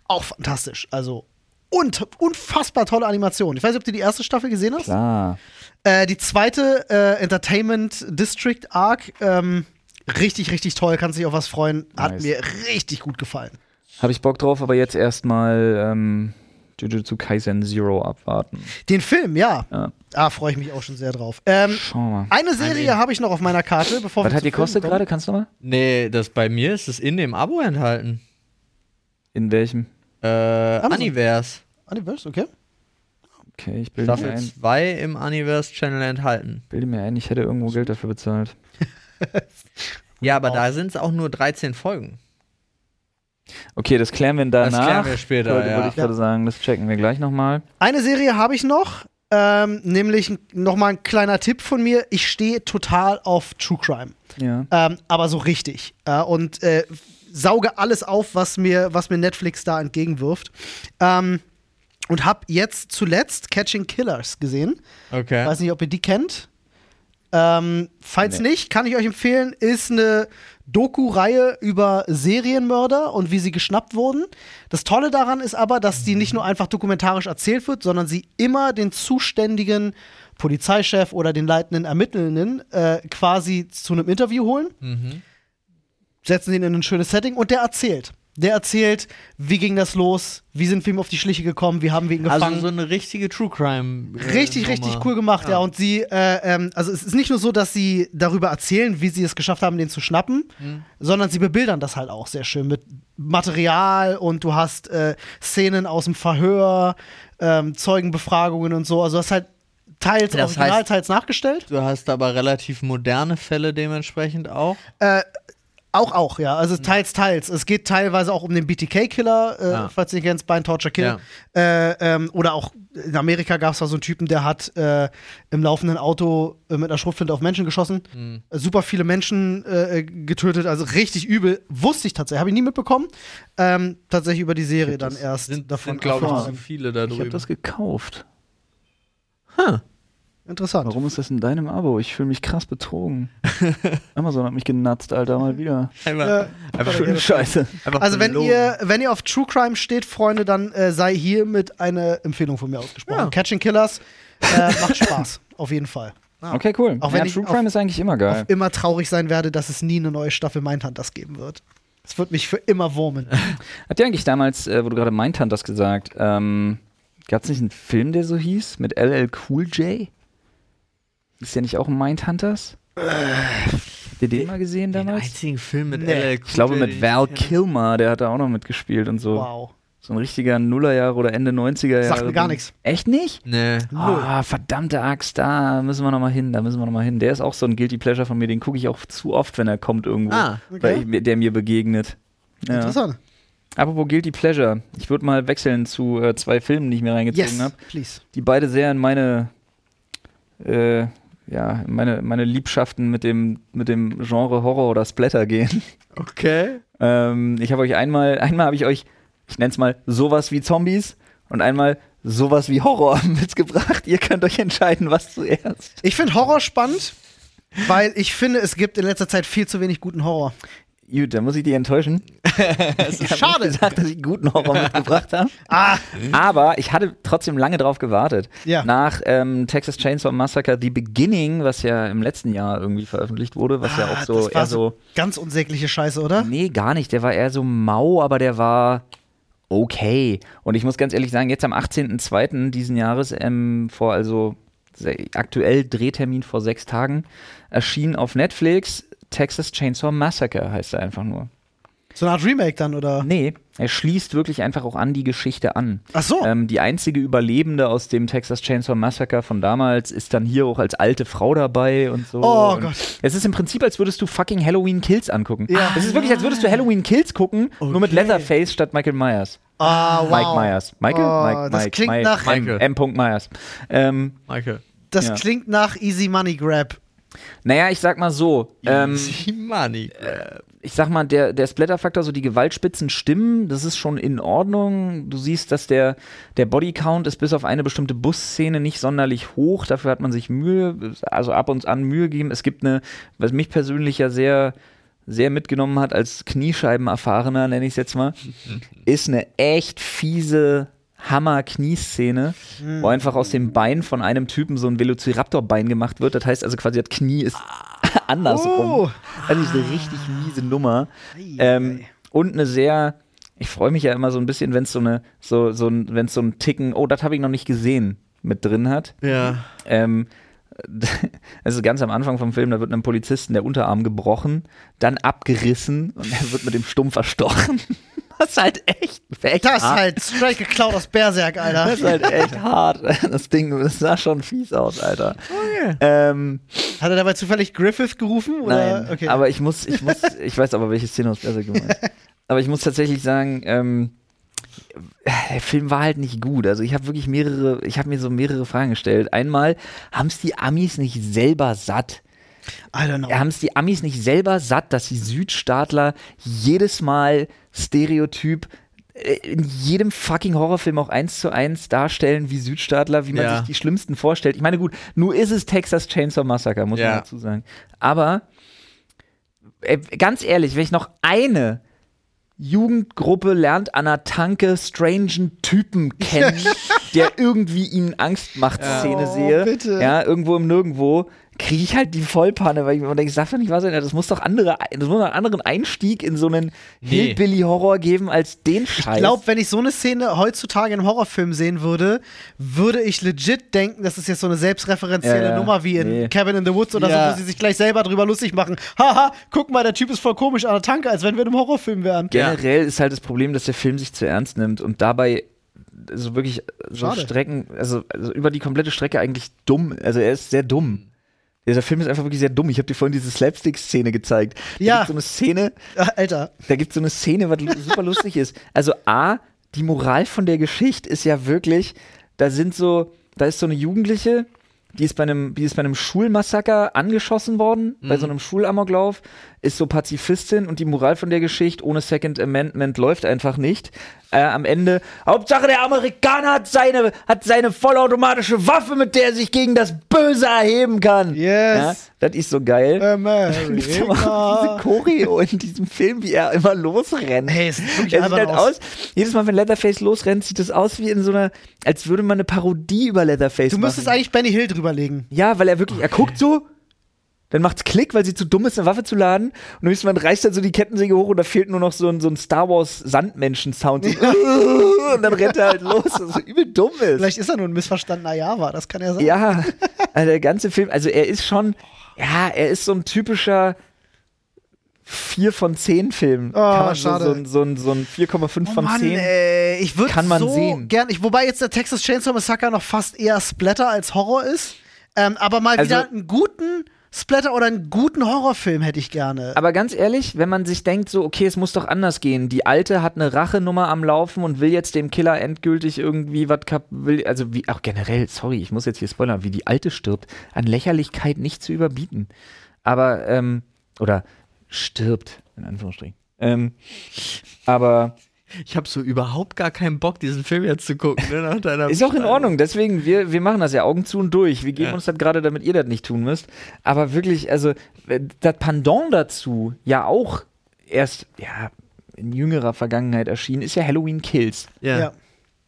Auch fantastisch. Also und unfassbar tolle Animation. Ich weiß nicht, ob du die erste Staffel gesehen hast. Klar. Äh, die zweite äh, Entertainment District Arc ähm, Richtig, richtig toll, kannst dich auf was freuen. Hat Nice. mir richtig gut gefallen. Habe ich Bock drauf, aber jetzt erstmal ähm, Jujutsu Kaisen Zero abwarten. Den Film, ja. Ja. Da freue ich mich auch schon sehr drauf. Ähm, Schau mal. eine Serie habe ich noch auf meiner Karte, bevor Was wir hat die kostet gerade? Kannst du mal? Nee, das bei mir ist es in dem Abo enthalten. In welchem? Äh, Amazon. Kommen. Universe, okay. Okay, ich bilde mir, Staffel ein, 2 im Universe Channel enthalten. bilde mir ein, ich hätte irgendwo Geld dafür bezahlt. Ja, aber Wow. da sind es auch nur 13 Folgen. Okay, das klären wir danach. Das klären wir später, Wollte, ja. wollte ich gerade sagen, das checken wir gleich nochmal. Eine Serie habe ich noch, ähm, nämlich nochmal ein kleiner Tipp von mir. Ich stehe total auf True Crime. Ja. Ähm, aber so richtig. Äh, und äh, sauge alles auf, was mir, was mir Netflix da entgegenwirft. Ähm, und habe jetzt zuletzt Catching Killers gesehen. Okay. Weiß nicht, ob ihr die kennt. Ähm, falls Nee. nicht, kann ich euch empfehlen, ist eine Doku-Reihe über Serienmörder und wie sie geschnappt wurden. Das Tolle daran ist aber, dass die nicht nur einfach dokumentarisch erzählt wird, sondern sie immer den zuständigen Polizeichef oder den leitenden Ermittelnden äh, quasi zu einem Interview holen Mhm. Setzen ihn in ein schönes Setting und der erzählt. Der erzählt, wie ging das los, wie sind wir ihm auf die Schliche gekommen, wie haben wir ihn gefangen. Also so eine richtige True Crime. äh, richtig, Nummer. richtig cool gemacht, ja. Und sie, äh, ähm, also es ist nicht nur so, dass sie darüber erzählen, wie sie es geschafft haben, den zu schnappen, Mhm. sondern sie bebildern das halt auch sehr schön mit Material und du hast äh, Szenen aus dem Verhör, ähm, Zeugenbefragungen und so. Also das halt teils Das original, heißt- teils nachgestellt. Du hast aber relativ moderne Fälle dementsprechend auch. Äh, auch, auch, ja. Also teils, teils. Es geht teilweise auch um den BTK-Killer, äh, Ja. falls ihr ihn kennt, Spine Torture Kill. Äh, ähm, oder auch in Amerika gab es da so einen Typen, der hat äh, im laufenden Auto äh, mit einer Schrotflinte auf Menschen geschossen. Mhm. Äh, super viele Menschen äh, getötet, also richtig übel. Wusste ich tatsächlich, habe ich nie mitbekommen. Ähm, tatsächlich über die Serie dann erst Sind, davon sind glaube ich, zu viele Ich habe das gekauft. Interessant. Warum ist das in deinem Abo? Ich fühle mich krass betrogen. Amazon hat mich genatzt, Alter, mal wieder. Einfach, Äh, einfach, Schöne Scheiße. einfach Also wenn ihr, wenn ihr auf True Crime steht, Freunde, dann äh, sei hiermit eine Empfehlung von mir ausgesprochen. Ja. Catching Killers äh, macht Spaß, auf jeden Fall. Okay, cool. Auch wenn ja, ich True auf- Crime ist eigentlich immer geil. Auf immer traurig sein werde, dass es nie eine neue Staffel Mindhunters geben wird. Es wird mich für immer wurmen. Hat dir eigentlich damals, äh, wo du gerade Mindhunters gesagt, ähm, gab es nicht einen Film, der so hieß, mit LL Cool J? Ist der nicht auch ein Mindhunters? Habt ihr den mal gesehen den damals? einzigen Film mit Nee. LL Ich glaube mit den Val. Kilmer, der hat da auch noch mitgespielt und so. Wow. So ein richtiger Nullerjahre oder Ende 90er Jahre. Sagt mir gar nichts. Echt nicht? Nee. Ah, verdammte Axt, da müssen wir noch mal hin, da müssen wir noch mal hin. Der ist auch so ein Guilty Pleasure von mir, den gucke ich auch zu oft, wenn er kommt irgendwo, Ah, weil okay. ich, mir- der mir begegnet. Ja. Interessant. Apropos Guilty Pleasure, ich würde mal wechseln zu äh, zwei Filmen, die ich mir reingezogen Yes, habe, please. die beide sehr in meine, äh, ja, in meine, meine Liebschaften mit dem, mit dem Genre Horror oder Splatter gehen. Okay. Ähm, ich habe euch einmal, einmal habe ich euch, ich nenne es mal sowas wie Zombies und einmal sowas wie Horror mitgebracht. Ihr könnt euch entscheiden, was zuerst. Ich finde Horror spannend, weil ich finde, es gibt in letzter Zeit viel zu wenig guten Horror. Gut, dann muss ich dich enttäuschen. Es ist schade. Ich gesagt, dass ich guten Horror mitgebracht habe. Ah, Aber ich hatte trotzdem lange drauf gewartet. Ja. Nach ähm, Texas Chainsaw Massacre The Beginning, was ja im letzten Jahr irgendwie veröffentlicht wurde, was ja ah, auch so das war eher so. ganz unsägliche Scheiße, oder? Nee, gar nicht. Der war eher so mau, aber der war okay. Und ich muss ganz ehrlich sagen, jetzt am 18.02. diesen Jahres, ähm, vor also aktuell Drehtermin vor sechs Tagen, erschien auf Netflix Texas Chainsaw Massacre, heißt er einfach nur. So eine Art Remake dann, oder? Nee, er schließt wirklich einfach auch an die Geschichte an. Ach so. Ähm, die einzige Überlebende aus dem Texas Chainsaw Massacre von damals ist dann hier auch als alte Frau dabei und so. Oh und Gott. Es ist im Prinzip, als würdest du fucking Halloween Kills angucken. Ja. Es ist wirklich, als würdest du Halloween Kills gucken, nur mit Okay. Leatherface statt Michael Myers. Ah, wow. Mike Myers. Michael? Oh, Mike, das Mike, klingt Mike, nach- M. Michael. M. Myers. Ähm, Michael. Das Ja. klingt nach Easy Money Grab. Naja, ich sag mal so. Ähm, Easy Money. ich sag mal, der, der Splatter-Faktor, so die Gewaltspitzen stimmen, das ist schon in Ordnung. Du siehst, dass der, der Bodycount ist bis auf eine bestimmte Busszene nicht sonderlich hoch. Dafür hat man sich Mühe, also ab und an Mühe gegeben. Es gibt eine, was mich persönlich ja sehr, sehr mitgenommen hat, als Kniescheibenerfahrener, nenne ich es jetzt mal, ist eine echt fiese Hammer-Knieszene, wo einfach aus dem Bein von einem Typen so ein Velociraptor-Bein gemacht wird. Das heißt also quasi, das Knie ist andersrum. Oh. Also ist eine richtig miese Nummer. Ei, Ähm, ei. und eine sehr, ich freue mich ja immer so ein bisschen, wenn es so eine, so, so ein, wenn es so ein Ticken, oh, das habe ich noch nicht gesehen, mit drin hat. Ja. Ähm, also ganz am Anfang vom Film, da wird einem Polizisten der Unterarm gebrochen, dann abgerissen und er wird mit dem Stumpf erstochen. Das ist halt echt, echt Das ist hart. halt straight geklaut aus Berserk, Alter. Das ist halt echt hart. Das Ding, das sah schon fies aus, Alter. Ähm, Hat er dabei zufällig Griffith gerufen? Oder? nein, okay. aber ich muss, ich muss, ich weiß aber, welche Szene aus Berserk gemeint. Aber ich muss tatsächlich sagen, ähm, der Film war halt nicht gut. Also ich habe wirklich mehrere, ich habe mir so mehrere Fragen gestellt. Einmal, haben es die Amis nicht selber satt? I don't know. Haben es die Amis nicht selber satt, dass die Südstaatler jedes Mal Stereotyp äh, in jedem fucking Horrorfilm auch eins zu eins darstellen wie Südstaatler, wie man Ja. sich die schlimmsten vorstellt. Ich meine, gut, nur ist es Texas Chainsaw Massacre, muss Ja. man dazu sagen. Aber äh, ganz ehrlich, wenn ich noch eine Jugendgruppe lernt an einer Tanke strangen Typen kennen, der irgendwie ihnen Angst macht, Szene Oh, sehe. bitte. Ja, irgendwo im Nirgendwo kriege ich halt die Vollpanne, weil ich mir denke, darf doch nicht sein, das muss doch andere, das muss einen anderen Einstieg in so einen Nee. Hillbilly-Horror geben als den Scheiß. Ich glaube, wenn ich so eine Szene heutzutage in einem Horrorfilm sehen würde, würde ich legit denken, das ist jetzt so eine selbstreferenzielle Ja, ja. Nummer wie in Nee. Cabin in the Woods oder Ja. so, wo sie sich gleich selber drüber lustig machen. Haha, guck mal, der Typ ist voll komisch an der Tanke, als wenn wir in einem Horrorfilm wären. Generell ist halt das Problem, dass der Film sich zu ernst nimmt und dabei so wirklich so Schade. Strecken, also, also über die komplette Strecke eigentlich dumm, also er ist sehr dumm. Dieser Film ist einfach wirklich sehr dumm. Ich habe dir vorhin diese Slapstick-Szene gezeigt. Da Ja. gibt's so eine Szene, Ah, Alter. da gibt es so eine Szene, was super lustig ist. Also A, die Moral von der Geschichte ist ja wirklich, da sind so, da ist so eine Jugendliche, die ist bei einem, die ist bei einem Schulmassaker angeschossen worden, bei so einem Schulamoklauf, ist so Pazifistin und die Moral von der Geschichte ohne Second Amendment läuft einfach nicht. Äh, am Ende, Hauptsache der Amerikaner hat seine, hat seine vollautomatische Waffe, mit der er sich gegen das Böse erheben kann. Yes. Ja, das ist so geil. Auch diese. Choreo in diesem Film, wie er immer losrennt. Hey, es sieht halt aus. aus. Jedes Mal, wenn Leatherface losrennt, sieht das aus wie in so einer, als würde man eine Parodie über Leatherface Du müsstest machen. eigentlich Benny Hill drüberlegen. Ja, weil er wirklich, er guckt so, dann macht's Klick, weil sie zu dumm ist, eine Waffe zu laden. Und irgendwann reißt er so die Kettensäge hoch und da fehlt nur noch so ein, so ein Star Wars Sandmenschen-Sound. So, und dann rennt er halt los, was so übel dumm ist. Vielleicht ist er nur ein missverstandener Java, das kann ja sein. Ja, also der ganze Film, also er ist schon, ja, er ist so ein typischer 4 von 10 Film. Oh, Kann man schade. So, so, ein- so, ein- so ein 4,5 Oh von Mann, 10. ey, ich würde Kann man so sehen. gern, ich, wobei jetzt der Texas Chainsaw Massacre noch fast eher Splatter als Horror ist, ähm, aber mal Also- wieder einen guten Splatter oder einen guten Horrorfilm hätte ich gerne. Aber ganz ehrlich, wenn man sich denkt, so, okay, es muss doch anders gehen. Die Alte hat eine Rachenummer am Laufen und will jetzt dem Killer endgültig irgendwie was kap will, also wie, auch generell, sorry, ich muss jetzt hier spoilern, wie die Alte stirbt, an Lächerlichkeit nicht zu überbieten. Aber, ähm, oder stirbt, in Anführungsstrichen. Ähm, aber Ich habe so überhaupt gar keinen Bock, diesen Film jetzt zu gucken. Ne, nach deiner Ist auch in. Ordnung, deswegen, wir, wir machen das ja Augen zu und durch. Wir geben Ja. uns das gerade, damit ihr das nicht tun müsst. Aber wirklich, also, äh, das Pendant dazu, ja auch erst, ja, in jüngerer Vergangenheit erschienen, ist ja Halloween Kills. Ja. ja.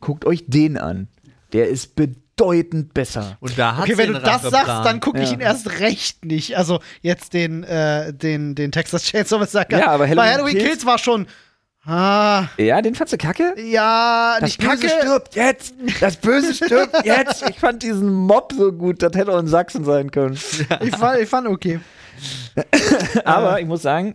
Guckt euch den an. Der ist bedeutend besser. Und da hat Okay, wenn du das sagst, dann gucke ich Ja. ihn erst recht nicht. Also jetzt den, äh, den, den Texas Chainsaw Massacre. Ja, aber Halloween Bei Halloween Kills- Kills, war schon, ah, Ja, den fandst du kacke? ja, Das nicht Böse kacke. stirbt jetzt! Das Böse stirbt jetzt! Ich fand diesen Mob so gut, das hätte auch in Sachsen sein können. Ich fand, ich fand okay. Aber ich muss sagen,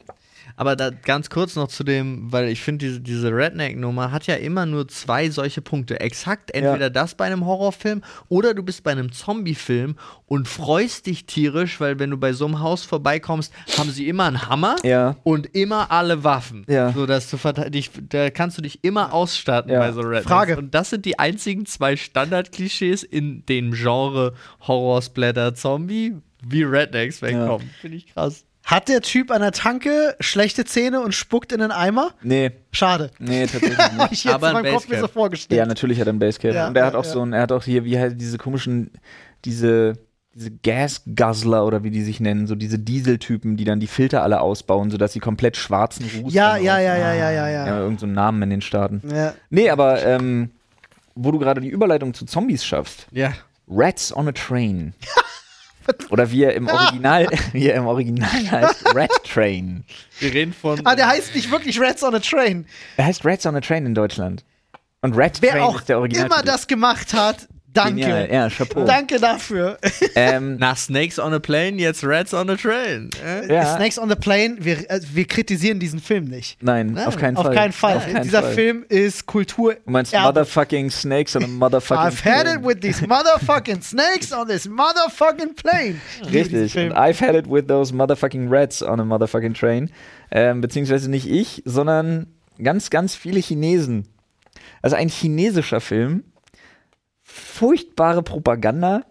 Aber da ganz kurz noch zu dem, weil ich finde, diese, diese Redneck-Nummer hat ja immer nur zwei solche Punkte. Exakt, entweder das bei einem Horrorfilm oder du bist bei einem Zombie-Film und freust dich tierisch, weil wenn du bei so einem Haus vorbeikommst, haben sie immer einen Hammer Ja. und immer alle Waffen. Ja. So dass du dich, da kannst du dich immer ausstatten Ja. bei so Rednecks. Frage. Und das sind die einzigen zwei Standard-Klischees in dem Genre Horror, Splatter, Zombie, wie Rednecks wegkommen. Finde ich krass. Hat der Typ an der Tanke schlechte Zähne und spuckt in den Eimer? nee, Schade. nee, tatsächlich Hab nicht. ich jetzt Aber in ein meinem Kopf mir so vorgestellt. Ja, natürlich hat er ein Basecap. Ja, und er hat ja, auch ja. so ein, er hat auch hier, wie halt diese komischen, diese, diese Gas-Guzzler oder wie die sich nennen, so diese Dieseltypen, die dann die Filter alle ausbauen, sodass sie komplett schwarzen Ruß Ja, ja, ja, ja, ja, Ja, ja. irgend so einen Namen in den Staaten. ja. Nee, aber ähm, wo du gerade die Überleitung zu Zombies schaffst. Ja. Rats on a Train. Oder wie er im Original, wie er im Original heißt, Red Train. Wir reden von. Ah, der heißt nicht wirklich Rats on a Train. Er heißt Reds on a Train in Deutschland. Und Red Wer Train auch ist der Original. immer das gemacht hat, danke. Genial. Ja, Chapeau. Danke dafür. Ähm, Nach Snakes on a Plane, jetzt Rats on a Train. Äh? ja, Snakes on the Plane, wir, äh, wir kritisieren diesen Film nicht. nein, auf keinen Auf Fall. keinen Fall. Auf keinen Dieser Fall. Film ist Kultur. Du meinst Erbe. Motherfucking Snakes on a Motherfucking I've had Plane. it with these motherfucking snakes on this motherfucking plane. Richtig. Und I've had it with those motherfucking rats on a motherfucking train. Ähm, beziehungsweise nicht ich, sondern ganz, ganz viele Chinesen. Also ein chinesischer Film. Furchtbare Propaganda.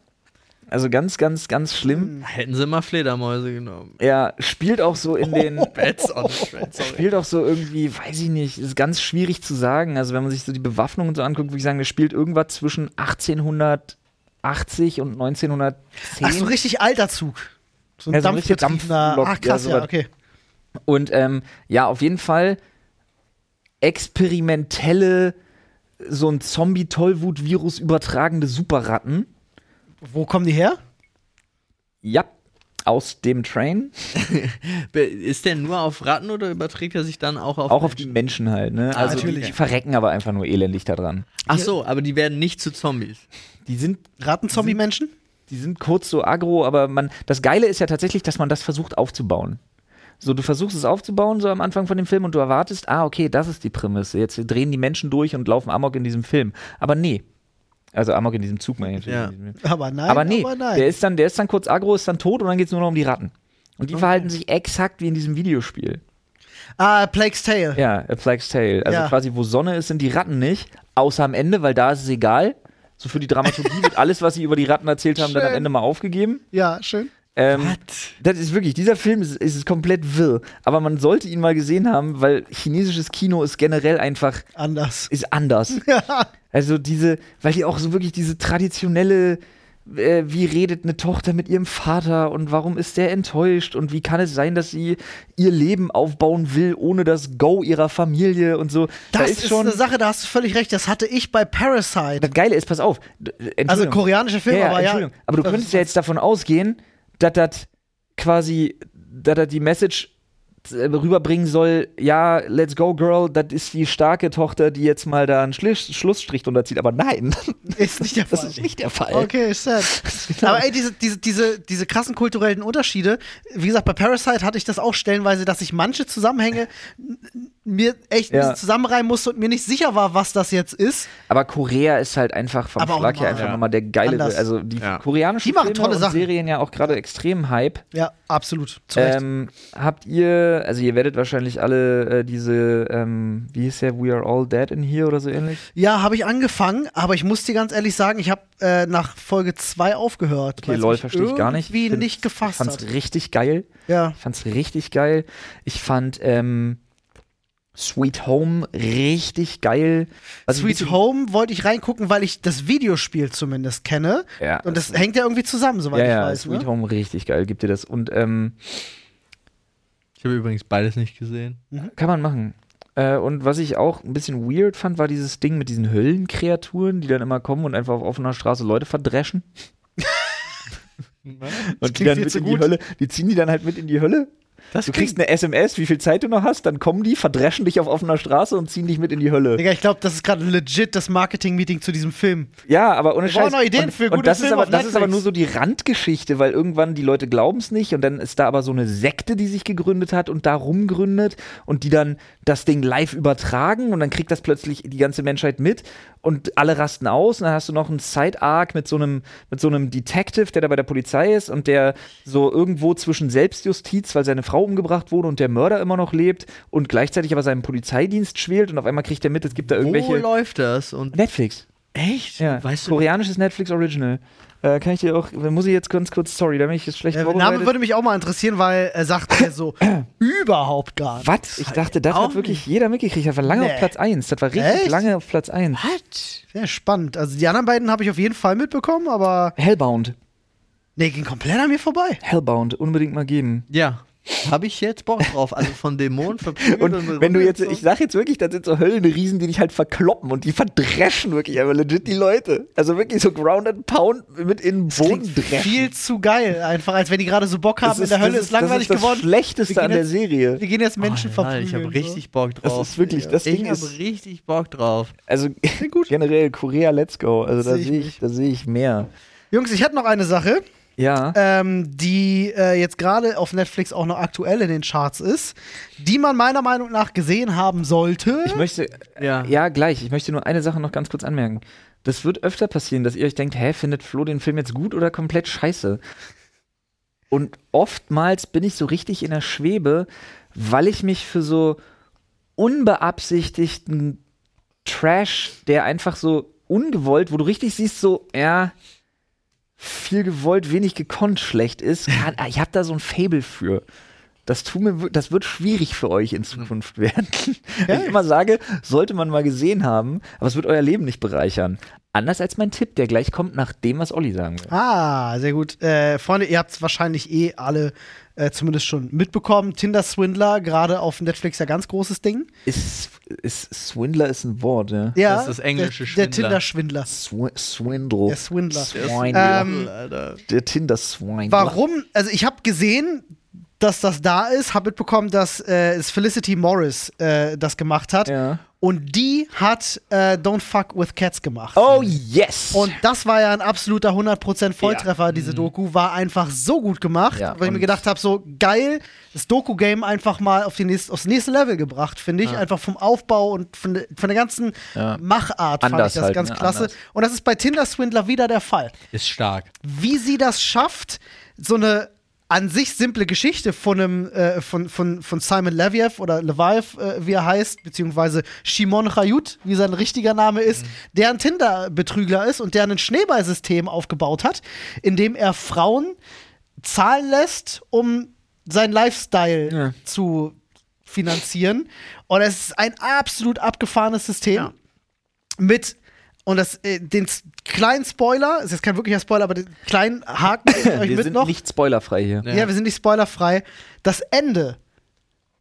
Also ganz, ganz, ganz schlimm. Hätten sie mal Fledermäuse genommen. Er spielt auch so in den. Rats on a Train, sorry. Spielt auch so irgendwie, weiß ich nicht, ist ganz schwierig zu sagen. Also, wenn man sich so die Bewaffnung und so anguckt, würde ich sagen, der spielt irgendwas zwischen 1880 und 1910. Ach, so ein richtig alter Zug. So ein Ja, so dampfbetriebener. Dampflok, Ach, krass, ja, ja, okay. Und ähm, ja, auf jeden Fall experimentelle, so ein Zombie-Tollwut-Virus übertragende Superratten. Wo kommen die her? Ja, aus dem Train. Ist der nur auf Ratten oder überträgt er sich dann auch auf Auch auf die Menschen? Menschen halt, ne? Ah, Also natürlich. die verrecken aber einfach nur elendig da dran. Ach so, aber die werden nicht zu Zombies. Die sind Rattenzombie-Menschen? die sind kurz so aggro, aber man, das Geile ist ja tatsächlich, dass man das versucht aufzubauen. So, du versuchst es aufzubauen, so am Anfang von dem Film, und du erwartest, ah, okay, das ist die Prämisse. Jetzt drehen die Menschen durch und laufen Amok in diesem Film. Aber nee. Also Amok in diesem Zug, meine ich. Ja. Aber nein, aber nee, aber nein. Der, ist dann, der ist dann kurz aggro, ist dann tot und dann geht es nur noch um die Ratten. Und die verhalten sich exakt wie in diesem Videospiel. ah, Plague's Tale. Ja, A Plague's Tale. Also Ja. quasi, wo Sonne ist, sind die Ratten nicht. Außer am Ende, weil da ist es egal. So für die Dramaturgie wird alles, was sie über die Ratten erzählt haben, dann am Schön. Ende mal aufgegeben. Ja, schön. Ähm, das ist wirklich, dieser Film ist, ist komplett wirr. Aber man sollte ihn mal gesehen haben, weil chinesisches Kino ist generell einfach, Anders. ist anders. Ja. Also diese, weil die auch so wirklich diese traditionelle, äh, wie redet eine Tochter mit ihrem Vater und warum ist der enttäuscht und wie kann es sein, dass sie ihr Leben aufbauen will ohne das Go ihrer Familie und so. Da Das ist, eine Sache, da hast du völlig recht. Das hatte ich bei Parasite. Das Geile ist, pass auf. Also koreanische Filme, ja, ja, aber ja. Aber du Das könntest ist- ja jetzt davon ausgehen, dass das quasi, dass das die Message äh, rüberbringen soll, ja, let's go, girl, das ist die starke Tochter, die jetzt mal da einen Schliss, Schlussstrich drunter zieht. Aber nein, Ist nicht der Fall. das ist nicht der Fall. Okay, sad. Aber ey, diese, diese, diese, diese krassen kulturellen Unterschiede, wie gesagt, bei Parasite hatte ich das auch stellenweise, dass ich manche Zusammenhänge mir echt ein Ja. bisschen zusammenreimen musste und mir nicht sicher war, was das jetzt ist. Aber Korea ist halt einfach vom Aber auch Schlag her einfach Ja. nochmal der geile, Anders. also die Ja. koreanischen Die machen Filme tolle und Sachen. Serien ja auch gerade extrem Hype. Ja, absolut. Zu Recht. Ähm, habt ihr, also ihr werdet wahrscheinlich alle äh, diese, ähm, wie hieß der, We Are All Dead in Here oder so ähnlich? Ja, habe ich angefangen, aber ich muss dir ganz ehrlich sagen, ich habe äh, nach Folge 2 aufgehört. Okay, lol, verstehe ich gar nicht. Irgendwie Find- nicht gefasst fand's hat. richtig geil. Ja. Ich fand's richtig geil. Ich fand ähm, Sweet Home richtig geil. Ein Sweet Home wollte ich reingucken, weil ich das Videospiel zumindest kenne. Ja, Und das hängt ja irgendwie zusammen, soweit ja, ich ja, weiß. Sweet Ne? Home richtig geil, gibt dir das. Und ähm, Ich habe übrigens beides nicht gesehen. kann man machen. Äh, und was ich auch ein bisschen weird fand, war dieses Ding mit diesen Höllenkreaturen, die dann immer kommen und einfach auf offener Straße Leute verdreschen. und die klingt dann mit in die gut. Hölle, die ziehen die dann halt mit in die Hölle. Das Du kriegst eine SMS, wie viel Zeit du noch hast, dann kommen die, verdreschen dich auf offener Straße und ziehen dich mit in die Hölle. Digga, ich glaube, das ist gerade legit das Marketing-Meeting zu diesem Film. Ja, aber ohne Scheiß. noch Ideen und, für und gute das ist aber das ist aber nur so die Randgeschichte, weil irgendwann die Leute glauben es nicht und dann ist da aber so eine Sekte, die sich gegründet hat und da rumgründet und die dann das Ding live übertragen und dann kriegt das plötzlich die ganze Menschheit mit und alle rasten aus und dann hast du noch einen Side-Arc mit so einem mit so einem Detective, der da bei der Polizei ist und der so irgendwo zwischen Selbstjustiz, weil seine Frau umgebracht wurde und der Mörder immer noch lebt und gleichzeitig aber seinen Polizeidienst schwelt und auf einmal kriegt er mit, es gibt da Wo irgendwelche läuft das? Und Netflix. echt? Ja, Weißt du, koreanisches Netflix Original. Äh, kann ich dir auch, muss ich jetzt ganz kurz, sorry, da bin ich jetzt schlecht Der Name würde mich auch mal interessieren, weil er sagt er so überhaupt gar nicht. Was? Ich dachte, das hat wirklich jeder mitgekriegt. Das war lange Nee. auf Platz 1. Das war richtig Echt? lange auf Platz 1. Sehr spannend. Also die anderen beiden habe ich auf jeden Fall mitbekommen, aber Hellbound. nee, ging komplett an mir vorbei. Hellbound, unbedingt mal geben. Ja. Habe ich jetzt Bock drauf. Also von Dämonen verprügelt Und mit wenn du jetzt, Rummeln ich sag jetzt wirklich, das sind so Höllenriesen, die dich halt verkloppen und die verdreschen wirklich aber legit die Leute. Also wirklich so Ground and Pound mit in den Boden dreschen. viel zu geil, einfach, als wenn die gerade so Bock haben, Das in der Hölle das ist, langweilig das ist geworden. Das Schlechteste Wir an der jetzt- Serie. Wir gehen jetzt Menschen Oh, verprügeln. Ich habe so. richtig Bock drauf. Das ist wirklich, das ich Ding habe ist, richtig Bock drauf. also generell Korea, let's go. Also da Sehe ich sehe ich, nicht. da sehe ich mehr. Jungs, ich hätte noch eine Sache. Ja. ähm, die äh, jetzt gerade auf Netflix auch noch aktuell in den Charts ist, die man meiner Meinung nach gesehen haben sollte. Ich möchte, Ja. ja, gleich. Ich möchte nur eine Sache noch ganz kurz anmerken. Das wird öfter passieren, dass ihr euch denkt, hä, findet Flo den Film jetzt gut oder komplett scheiße? Und oftmals bin ich so richtig in der Schwebe, weil ich mich für so unbeabsichtigten Trash, der einfach so ungewollt, wo du richtig siehst, so, ja, viel gewollt, wenig gekonnt schlecht ist. Kann, ich habe da so ein Fable für. Das, tut mir, das wird schwierig für euch in Zukunft werden. Weil ich immer sage, sollte man mal gesehen haben, aber es wird euer Leben nicht bereichern. Anders als mein Tipp, der gleich kommt nach dem, was Olli sagen will. Ah, sehr gut. Äh, Freunde, ihr habt es wahrscheinlich eh alle äh, zumindest schon mitbekommen. Tinder Swindler, gerade auf Netflix ja ganz großes Ding. Ist, ist Swindler ist ein Wort, ja? Ja, Das ist das englische der, der Schwindler. Tinder-Schwindler. Sw Swindle. Der Swindler. Swindler. Ähm, Alter. der Tinder-Swindler. Warum? Also ich habe gesehen, dass das da ist, habe mitbekommen, dass äh, es Felicity Morris äh, das gemacht hat. Ja. Und die hat äh, Don't Fuck with Cats gemacht. Oh, yes! Und das war ja ein absoluter 100% Volltreffer, diese Doku. War einfach so gut gemacht, Mhm. Ja, weil ich mir gedacht habe, so geil, das Doku-Game einfach mal auf die nächste, aufs nächste Level gebracht, finde ich. Einfach vom Aufbau und von, von der ganzen Ja. Machart fand Anders ich das halt, ganz ne? klasse. Anders. Und das ist bei Tinder Swindler wieder der Fall. Ist stark. Wie sie das schafft, so eine an sich simple Geschichte von einem äh, von, von, von Simon Leviev oder Leviv, äh, wie er heißt, beziehungsweise Shimon Chayut, wie sein richtiger Name ist, Mhm. der ein Tinder-Betrügler ist und der ein Schneeballsystem aufgebaut hat, in dem er Frauen zahlen lässt, um seinen Lifestyle Ja. zu finanzieren. Und es ist ein absolut abgefahrenes System Ja. mit und das, äh, den kleinen Spoiler, ist jetzt kein wirklicher Spoiler, aber den kleinen Haken euch wir mit sind noch. nicht spoilerfrei hier. Ja. Ja, wir sind nicht spoilerfrei. Das Ende,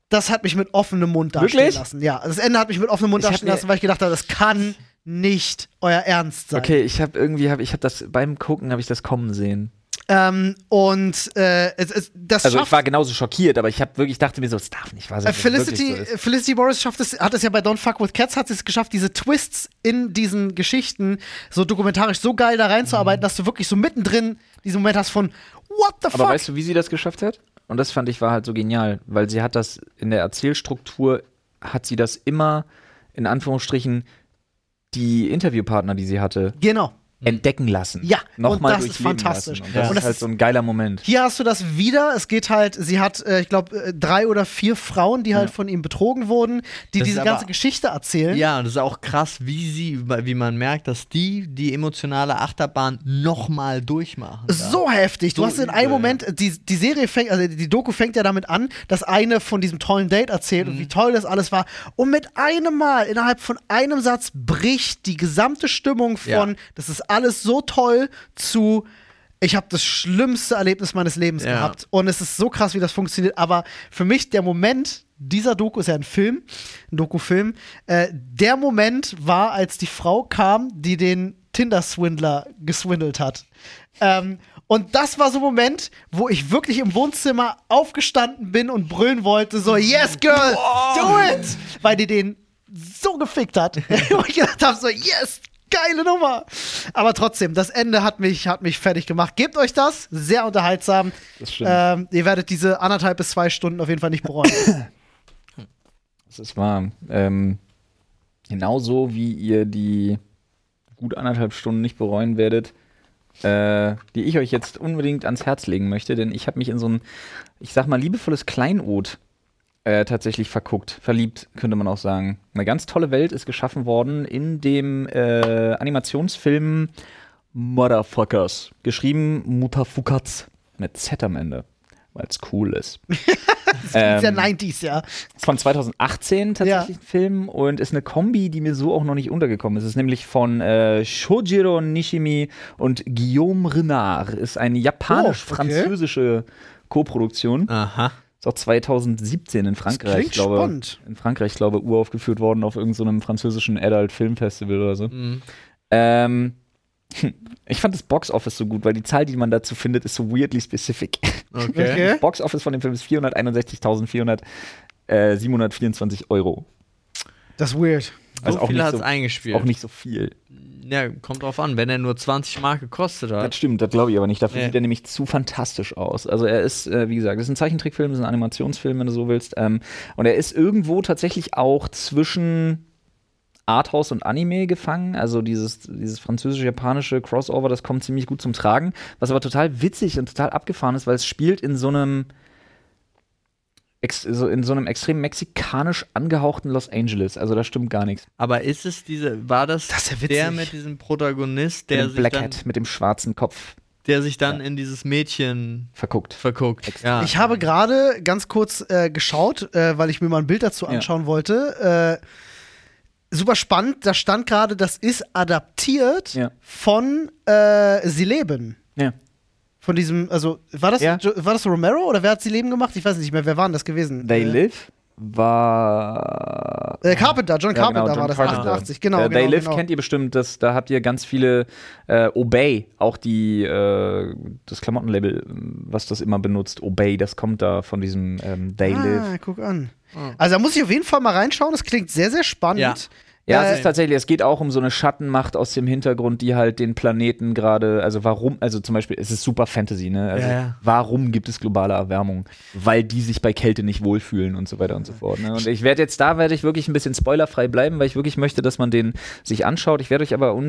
das hat mich mit offenem Mund dastehen Wirklich? lassen. Ja, das Ende hat mich mit offenem Mund Ich dastehen lassen, weil ich gedacht habe, das kann nicht euer Ernst sein. Okay, ich habe irgendwie, hab, ich habe das beim Gucken habe ich das kommen sehen. Ähm, und äh, es, es, das Also ich war genauso schockiert, aber ich habe wirklich dachte mir so, es darf nicht wahr sein. Äh, Felicity, so. Felicity Morris schafft es, hat es ja bei Don't Fuck with Cats, hat es geschafft, diese Twists in diesen Geschichten so dokumentarisch so geil da reinzuarbeiten, dass du wirklich so mittendrin diesen Moment hast von What the Aber fuck? weißt du, wie sie das geschafft hat? Und das fand ich war halt so genial, weil sie hat das in der Erzählstruktur hat sie das immer in Anführungsstrichen die Interviewpartner, die sie hatte, genau. Entdecken lassen. Ja, nochmal und das ist fantastisch. Lassen. Und das Und ist das halt so ein geiler Moment. Hier hast du das wieder. Es geht halt, sie hat, äh, ich glaube, drei oder vier Frauen, die halt von ihm betrogen wurden, die Das diese ist ganze aber- Geschichte erzählen. Ja, und das ist auch krass, wie sie, wie man merkt, dass die die emotionale Achterbahn nochmal durchmachen. So heftig. Du So hast in einem. Moment, die, die Serie fängt, also die Doku fängt ja damit an, dass eine von diesem tollen Date erzählt Mhm. und wie toll das alles war. Und mit einem Mal, innerhalb von einem Satz, bricht die gesamte Stimmung von, Ja. das ist alles so toll, zu, ich habe das schlimmste Erlebnis meines Lebens Ja. gehabt. Und es ist so krass, wie das funktioniert. Aber für mich der Moment, dieser Doku ist ja ein Film, ein Dokufilm, äh, der Moment war, als die Frau kam, die den Tinder-Swindler geswindelt hat. Ähm, und das war so ein Moment, wo ich wirklich im Wohnzimmer aufgestanden bin und brüllen wollte, so, yes, girl, do it! Weil die den so gefickt hat. wo ich gedacht habe, so, yes, geile Nummer. Aber trotzdem, das Ende hat mich, hat mich fertig gemacht. Gebt euch das, sehr unterhaltsam. Das stimmt. Ähm, ihr werdet diese anderthalb bis zwei Stunden auf jeden Fall nicht bereuen. Das ist wahr. Ähm, genauso wie ihr die gut anderthalb Stunden nicht bereuen werdet, äh, die ich euch jetzt unbedingt ans Herz legen möchte, denn ich habe mich in so ein, ich sag mal, liebevolles Kleinod äh, tatsächlich verguckt. Verliebt, könnte man auch sagen. Eine ganz tolle Welt ist geschaffen worden in dem äh, Animationsfilm Motherfuckers. Geschrieben Mutafukats mit Z am Ende, weil es cool ist. Das ist ja Ähm, 90s, ja. von 2018 tatsächlich Ja. ein Film und ist eine Kombi, die mir so auch noch nicht untergekommen ist. Es ist nämlich von äh, Shojiro Nishimi und Guillaume Renard. Ist eine japanisch-französische Koproduktion. Aha. Ist auch 2017 in Frankreich, glaube, spannend. in Frankreich, ich glaube, uraufgeführt worden auf irgendeinem französischen Adult Film Festival oder so. Mhm. Ähm, ich fand das Box Office so gut, weil die Zahl, die man dazu findet, ist so weirdly specific. Okay. Okay. Das Box Office von dem Film ist 461.424 Euro. Das ist weird. So Also auch viel nicht hat so- es eingespielt. Auch nicht so viel. Ja, kommt drauf an. Wenn er nur 20 Mark gekostet hat. Das stimmt, das glaube ich aber nicht. Dafür Nee. sieht er nämlich zu fantastisch aus. Also er ist, äh, wie gesagt, das ist ein Zeichentrickfilm, das ist ein Animationsfilm, wenn du so willst. Ähm, und er ist irgendwo tatsächlich auch zwischen Arthouse und Anime gefangen. Also dieses, dieses französisch-japanische Crossover, das kommt ziemlich gut zum Tragen. Was aber total witzig und total abgefahren ist, weil es spielt in so einem so in so einem extrem mexikanisch angehauchten Los Angeles. Also da stimmt gar nichts. Aber ist es diese, war das, Das ist ja der mit diesem Protagonist, der Der sich, Black dann, Hat mit dem schwarzen Kopf der sich dann in dieses Mädchen verguckt. verguckt? Ja. Ich habe gerade ganz kurz äh, geschaut, äh, weil ich mir mal ein Bild dazu Ja. anschauen wollte. Äh, super spannend, da stand gerade, das ist adaptiert Ja. von äh, Sie leben. Ja. Von diesem, also war das, Ja. War das Romero oder wer hat Sie leben gemacht? Ich weiß nicht mehr, wer war denn das gewesen? They äh, Live war. Äh, Carpenter, John Ja, Carpenter genau, John war das, Carpenter. 88, genau. Äh, genau, They Live genau. kennt ihr bestimmt, das, da habt ihr ganz viele äh, Obey, auch die äh, das Klamottenlabel, was das immer benutzt, Obey, das kommt da von diesem ähm, They Live. Ah, guck an. Ah. Also da muss ich auf jeden Fall mal reinschauen, das klingt sehr, sehr spannend. Ja. Ja, Äh, es ist tatsächlich, es geht auch um so eine Schattenmacht aus dem Hintergrund, die halt den Planeten gerade, also warum, also zum Beispiel, es ist super Fantasy, ne? Also Ja, warum gibt es globale Erwärmung? Weil die sich bei Kälte nicht wohlfühlen und so weiter und so fort. Ne? Und ich werde jetzt, da werde ich wirklich ein bisschen spoilerfrei bleiben, weil ich wirklich möchte, dass man den sich anschaut. Ich werde euch aber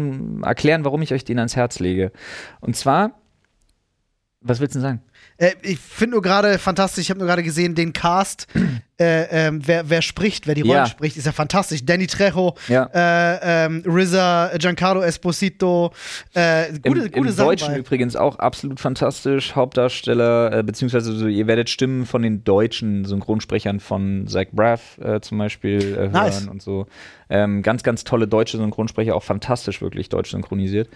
erklären, warum ich euch den ans Herz lege. Und zwar, was willst du denn sagen? Äh, ich finde nur gerade fantastisch, ich habe nur gerade gesehen, den Cast, äh, ähm, wer, wer spricht, wer die Rollen Ja. spricht, ist ja fantastisch. Danny Trejo, Ja. äh, ähm, RZA, Giancarlo Esposito, äh, gute, Im, gute im Sachen Deutschen bei. übrigens auch absolut fantastisch. Hauptdarsteller, äh, beziehungsweise so, ihr werdet Stimmen von den deutschen Synchronsprechern von Zach Braff äh, zum Beispiel äh, Nice. hören und so. Ähm, ganz, ganz tolle deutsche Synchronsprecher, auch fantastisch wirklich deutsch synchronisiert.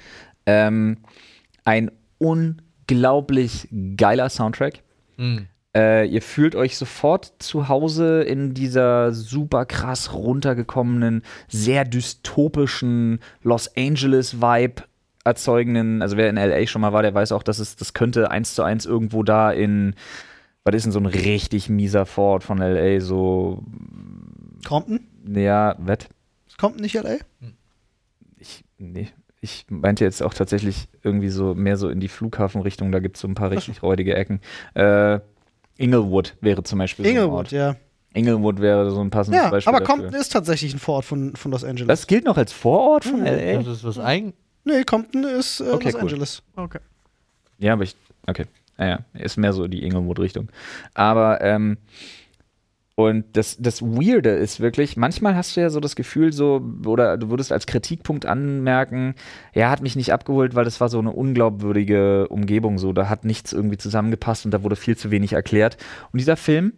Ähm, ein unglaublich geiler Soundtrack. Mhm. Äh, ihr fühlt euch sofort zu Hause in dieser super krass runtergekommenen, sehr dystopischen Los Angeles-Vibe erzeugenden, also wer in LA schon mal war, der weiß auch, dass es, das könnte eins zu eins irgendwo da in, was ist denn so ein richtig mieser Fort von LA, so, Compton? ja, wett, Compton nicht LA? ich, nee, ich meinte jetzt auch tatsächlich irgendwie so mehr so in die Flughafenrichtung, da gibt es so ein paar richtig räudige Ecken. Äh, Inglewood wäre zum Beispiel so ein Inglewood, Ort. ja. Inglewood wäre so ein passendes Ja, Beispiel. aber dafür. Compton ist tatsächlich ein Vorort von, von Los Angeles. Das gilt noch als Vorort von Mhm. LA? Das ist was eigen. nee, Compton ist äh, Okay, Los cool. Angeles. Okay. Ja, aber ich. Okay. Naja, ist mehr so die Inglewood-Richtung. Aber, ähm. Und das, das Weirde ist wirklich, manchmal hast du ja so das Gefühl, so, oder du würdest als Kritikpunkt anmerken, ja, hat mich nicht abgeholt, weil das war so eine unglaubwürdige Umgebung, so, da hat nichts irgendwie zusammengepasst und da wurde viel zu wenig erklärt. Und dieser Film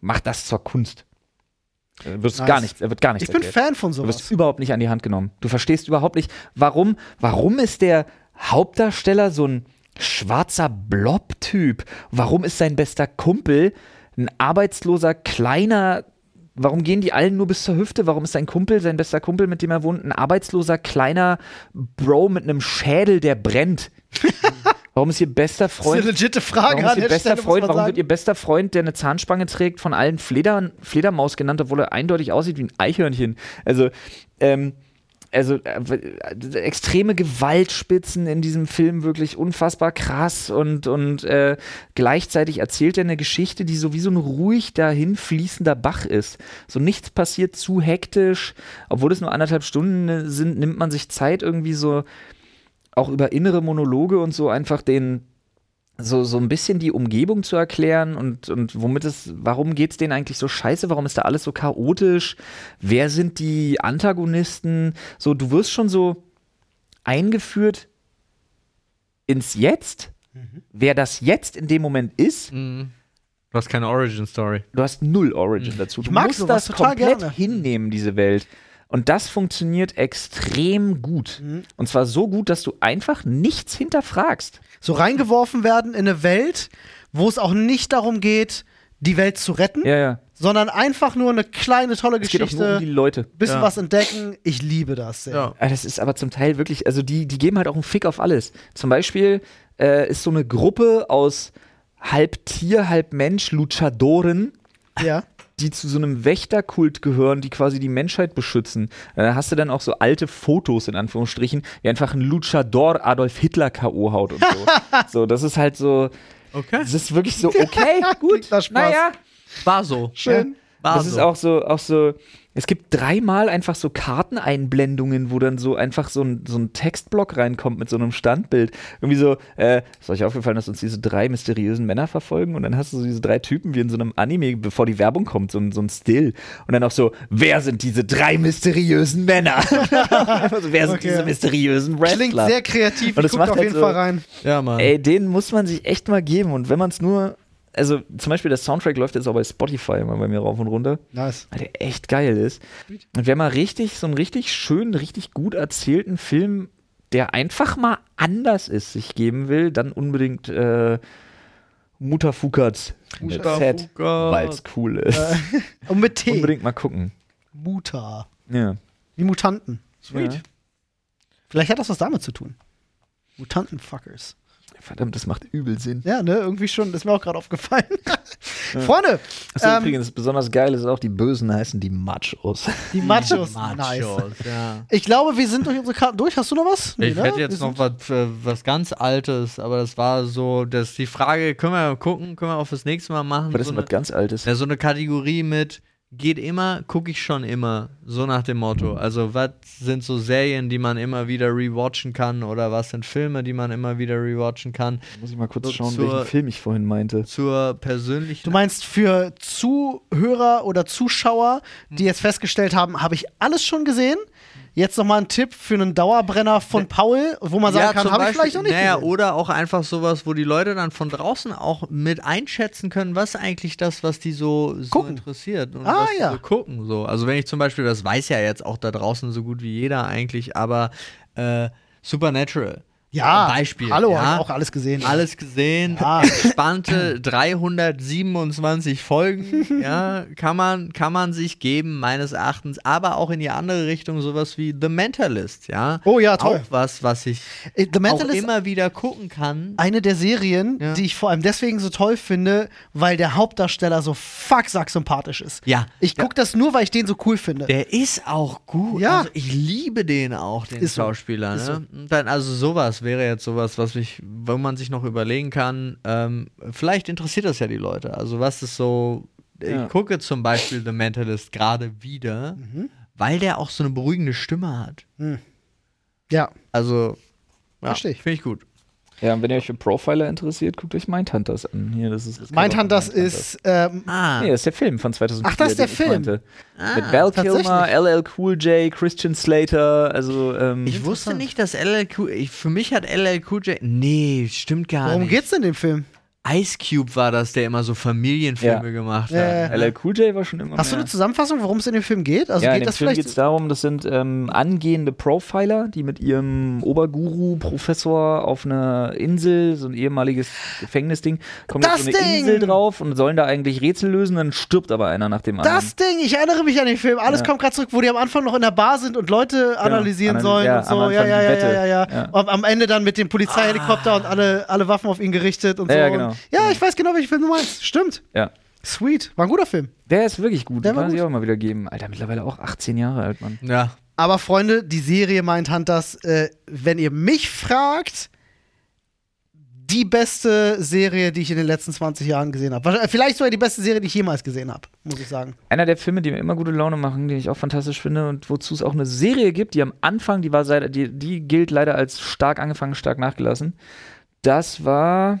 macht das zur Kunst. Er wird Nice. gar nichts, er wird gar nichts Ich bin erklärt. Fan von Du wirst sowas. überhaupt nicht an die Hand genommen. Du verstehst überhaupt nicht, warum, warum ist der Hauptdarsteller so ein schwarzer Blob-Typ? Warum ist sein bester Kumpel ein arbeitsloser, kleiner, warum gehen die allen nur bis zur Hüfte? Warum ist sein Kumpel, sein bester Kumpel, mit dem er wohnt, ein arbeitsloser, kleiner Bro mit einem Schädel, der brennt? Warum ist ihr bester Das ist Freund eine legitime Frage Warum, ist ihr bester Stelle, Freund, warum wird ihr bester Freund, der eine Zahnspange trägt, von allen Fleder, Fledermaus genannt, obwohl er eindeutig aussieht wie ein Eichhörnchen? Also, ähm, also äh, w- extreme Gewaltspitzen in diesem Film wirklich unfassbar krass und, und äh, gleichzeitig erzählt er eine Geschichte, die so wie so ein ruhig dahin fließender Bach ist. So nichts passiert zu hektisch, obwohl es nur anderthalb Stunden äh, sind, nimmt man sich Zeit irgendwie so auch über innere Monologe und so einfach den so, so ein bisschen die Umgebung zu erklären und, und womit es, warum geht's denen eigentlich so scheiße, warum ist da alles so chaotisch, wer sind die Antagonisten, so, du wirst schon so eingeführt ins Jetzt, wer das Jetzt in dem Moment ist, Mhm. Du hast keine Origin-Story. du hast null Origin dazu. Du mag musst das total komplett gerne. hinnehmen, diese Welt. Und das funktioniert extrem gut. Mhm. Und zwar so gut, dass du einfach nichts hinterfragst. so reingeworfen werden in eine Welt, wo es auch nicht darum geht, die Welt zu retten, Ja, ja. sondern einfach nur eine kleine, tolle Es geht auch Geschichte, nur um die Leute. bisschen Ja. was entdecken. Ich liebe das. Ja. Ah, Das ist aber zum Teil wirklich, also die, die geben halt auch einen Fick auf alles. Zum Beispiel äh, ist so eine Gruppe aus halb Tier, halb Mensch, Luchadoren, Ja. Die zu so einem Wächterkult gehören, die quasi die Menschheit beschützen. Da hast du dann auch so alte Fotos in Anführungsstrichen, wie einfach ein Luchador Adolf Hitler K.O. haut und so. so, das ist halt so, Okay. das ist wirklich so, okay, gut, naja. War so. Schön. War Das so. ist auch so, auch so. Es gibt dreimal einfach so Karteneinblendungen, wo dann so einfach so ein, so ein Textblock reinkommt mit so einem Standbild. Irgendwie so, äh, ist euch aufgefallen, dass uns diese drei mysteriösen Männer verfolgen? Und dann hast du so diese drei Typen wie in so einem Anime, bevor die Werbung kommt, so ein, so ein Still. Und dann auch so, wer sind diese drei mysteriösen Männer? Einfach so, wer sind Okay. diese mysteriösen Wrestler? Klingt sehr kreativ. Und guck macht auf halt jeden so- Fall rein. ja, Mann. Ey, den muss man sich echt mal geben. Und wenn man es nur, also zum Beispiel der Soundtrack läuft jetzt auch bei Spotify mal bei mir rauf und runter Nice. weil der echt geil ist. Und wer mal richtig, so einen richtig schönen, richtig gut erzählten Film, der einfach mal anders ist, sich geben will, dann unbedingt äh, Mutter Fukat mit Z, weil es cool ist. Und mit T. Unbedingt mal gucken. Muta. Ja. Wie Mutanten. Sweet. Ja. Vielleicht hat das was damit zu tun. Mutantenfuckers. Verdammt, das macht übel Sinn. Ja, ne, irgendwie schon. Das ist mir auch gerade aufgefallen. Freunde, Achso, ähm, übrigens, besonders geil ist auch, die Bösen heißen die Machos. die Machos. Machos, Nice. ja. Ich glaube, wir sind durch unsere Karten durch. Hast du noch was? Nee, Ich ne? hätte Wir jetzt sind- noch was, äh, was ganz Altes, aber das war so, dass die Frage, können wir gucken, können wir auch fürs nächste Mal machen. Was ist so, denn eine, was ganz Altes? ja, so eine Kategorie mit geht immer, gucke ich schon immer, so nach dem Motto. Also was sind so Serien, die man immer wieder rewatchen kann oder was sind Filme, die man immer wieder rewatchen kann. Muss ich mal kurz so schauen, zur- welchen Film ich vorhin meinte. Zur persönlichen Du meinst für Zuhörer oder Zuschauer, die jetzt festgestellt haben, habe ich alles schon gesehen? Jetzt noch mal ein Tipp für einen Dauerbrenner von Paul, wo man sagen kann, zum habe ich vielleicht noch nicht naja, gesehen. oder auch einfach sowas, wo die Leute dann von draußen auch mit einschätzen können, was eigentlich das, was die so, so interessiert und Ah, was ja. so gucken. So. Also wenn ich zum Beispiel, das weiß ja jetzt auch da draußen so gut wie jeder eigentlich, aber äh, Supernatural. Ja, Beispiel. hallo, ja. hab auch alles gesehen. Alles gesehen, Ja. spannte 327 Folgen, ja, kann man, kann man sich geben, meines Erachtens, aber auch in die andere Richtung, sowas wie The Mentalist, ja. Oh ja, toll. Auch was, was ich Äh, The auch Mentalist immer wieder gucken kann. eine der Serien, Ja. die ich vor allem deswegen so toll finde, weil der Hauptdarsteller so fucksack sympathisch ist. Ja. Ich gucke das nur, weil ich den so cool finde. Der ist auch gut. Ja. Also ich liebe den auch, den Ist so. Schauspieler. Ist Ne? Und Dann, also sowas wäre jetzt sowas, was mich, wo man sich noch überlegen kann. Ähm, vielleicht interessiert das ja die Leute. Also was ist so. Ja. Ich gucke zum Beispiel The Mentalist gerade wieder, Mhm. weil der auch so eine beruhigende Stimme hat. ja. Also ja, ich. finde ich gut. Ja, und wenn ihr euch für Profiler interessiert, guckt euch Mindhunters an. Hier, das ist, das Mindhunters Mindhunters. ist ähm, Ah, Nee, das ist der Film von 2004. Ach, das ist der den ich Film. meinte. Mit Val. Kilmer, LL Cool J, Christian Slater, also ähm, ich wusste nicht, dass LL ich, für mich hat LL Cool J. Nee, stimmt gar worum nicht. geht's denn in dem Film? Ice Cube war das, der immer so Familienfilme Ja. gemacht Ja, ja. hat. LL Cool J war schon immer Hast du mehr. eine Zusammenfassung, worum es in dem Film geht? Also ja, in geht dem das Film geht es darum, das sind ähm, angehende Profiler, die mit ihrem Oberguru-Professor auf einer Insel, so ein ehemaliges Gefängnisding, kommen Das auf so eine Ding! Insel drauf und sollen da eigentlich Rätsel lösen, dann stirbt aber einer nach dem anderen. Das Ding, ich erinnere mich an den Film. Alles Ja. kommt gerade zurück, wo die am Anfang noch in der Bar sind und Leute analysieren analy- sollen ja, und so. am Ja, ja, ja, ja, ja, Ja. Und am Ende dann mit dem Polizeihelikopter und alle, alle Waffen auf ihn gerichtet und Ja, so. ja, genau. Ja, ich weiß genau, welchen Film du meinst. Stimmt. Ja. Sweet. War ein guter Film. Der ist wirklich gut, Der kann man sich gut. auch mal wieder geben. Alter, mittlerweile auch 18 Jahre alt, Mann. Ja. Aber Freunde, die Serie Mindhunters, äh, wenn ihr mich fragt, die beste Serie, die ich in den letzten 20 Jahren gesehen habe. Vielleicht sogar die beste Serie, die ich jemals gesehen habe, muss ich sagen. Einer der Filme, die mir immer gute Laune machen, den ich auch fantastisch finde und wozu es auch eine Serie gibt, die am Anfang, die war seit, die, die gilt leider als stark angefangen, stark nachgelassen. Das war.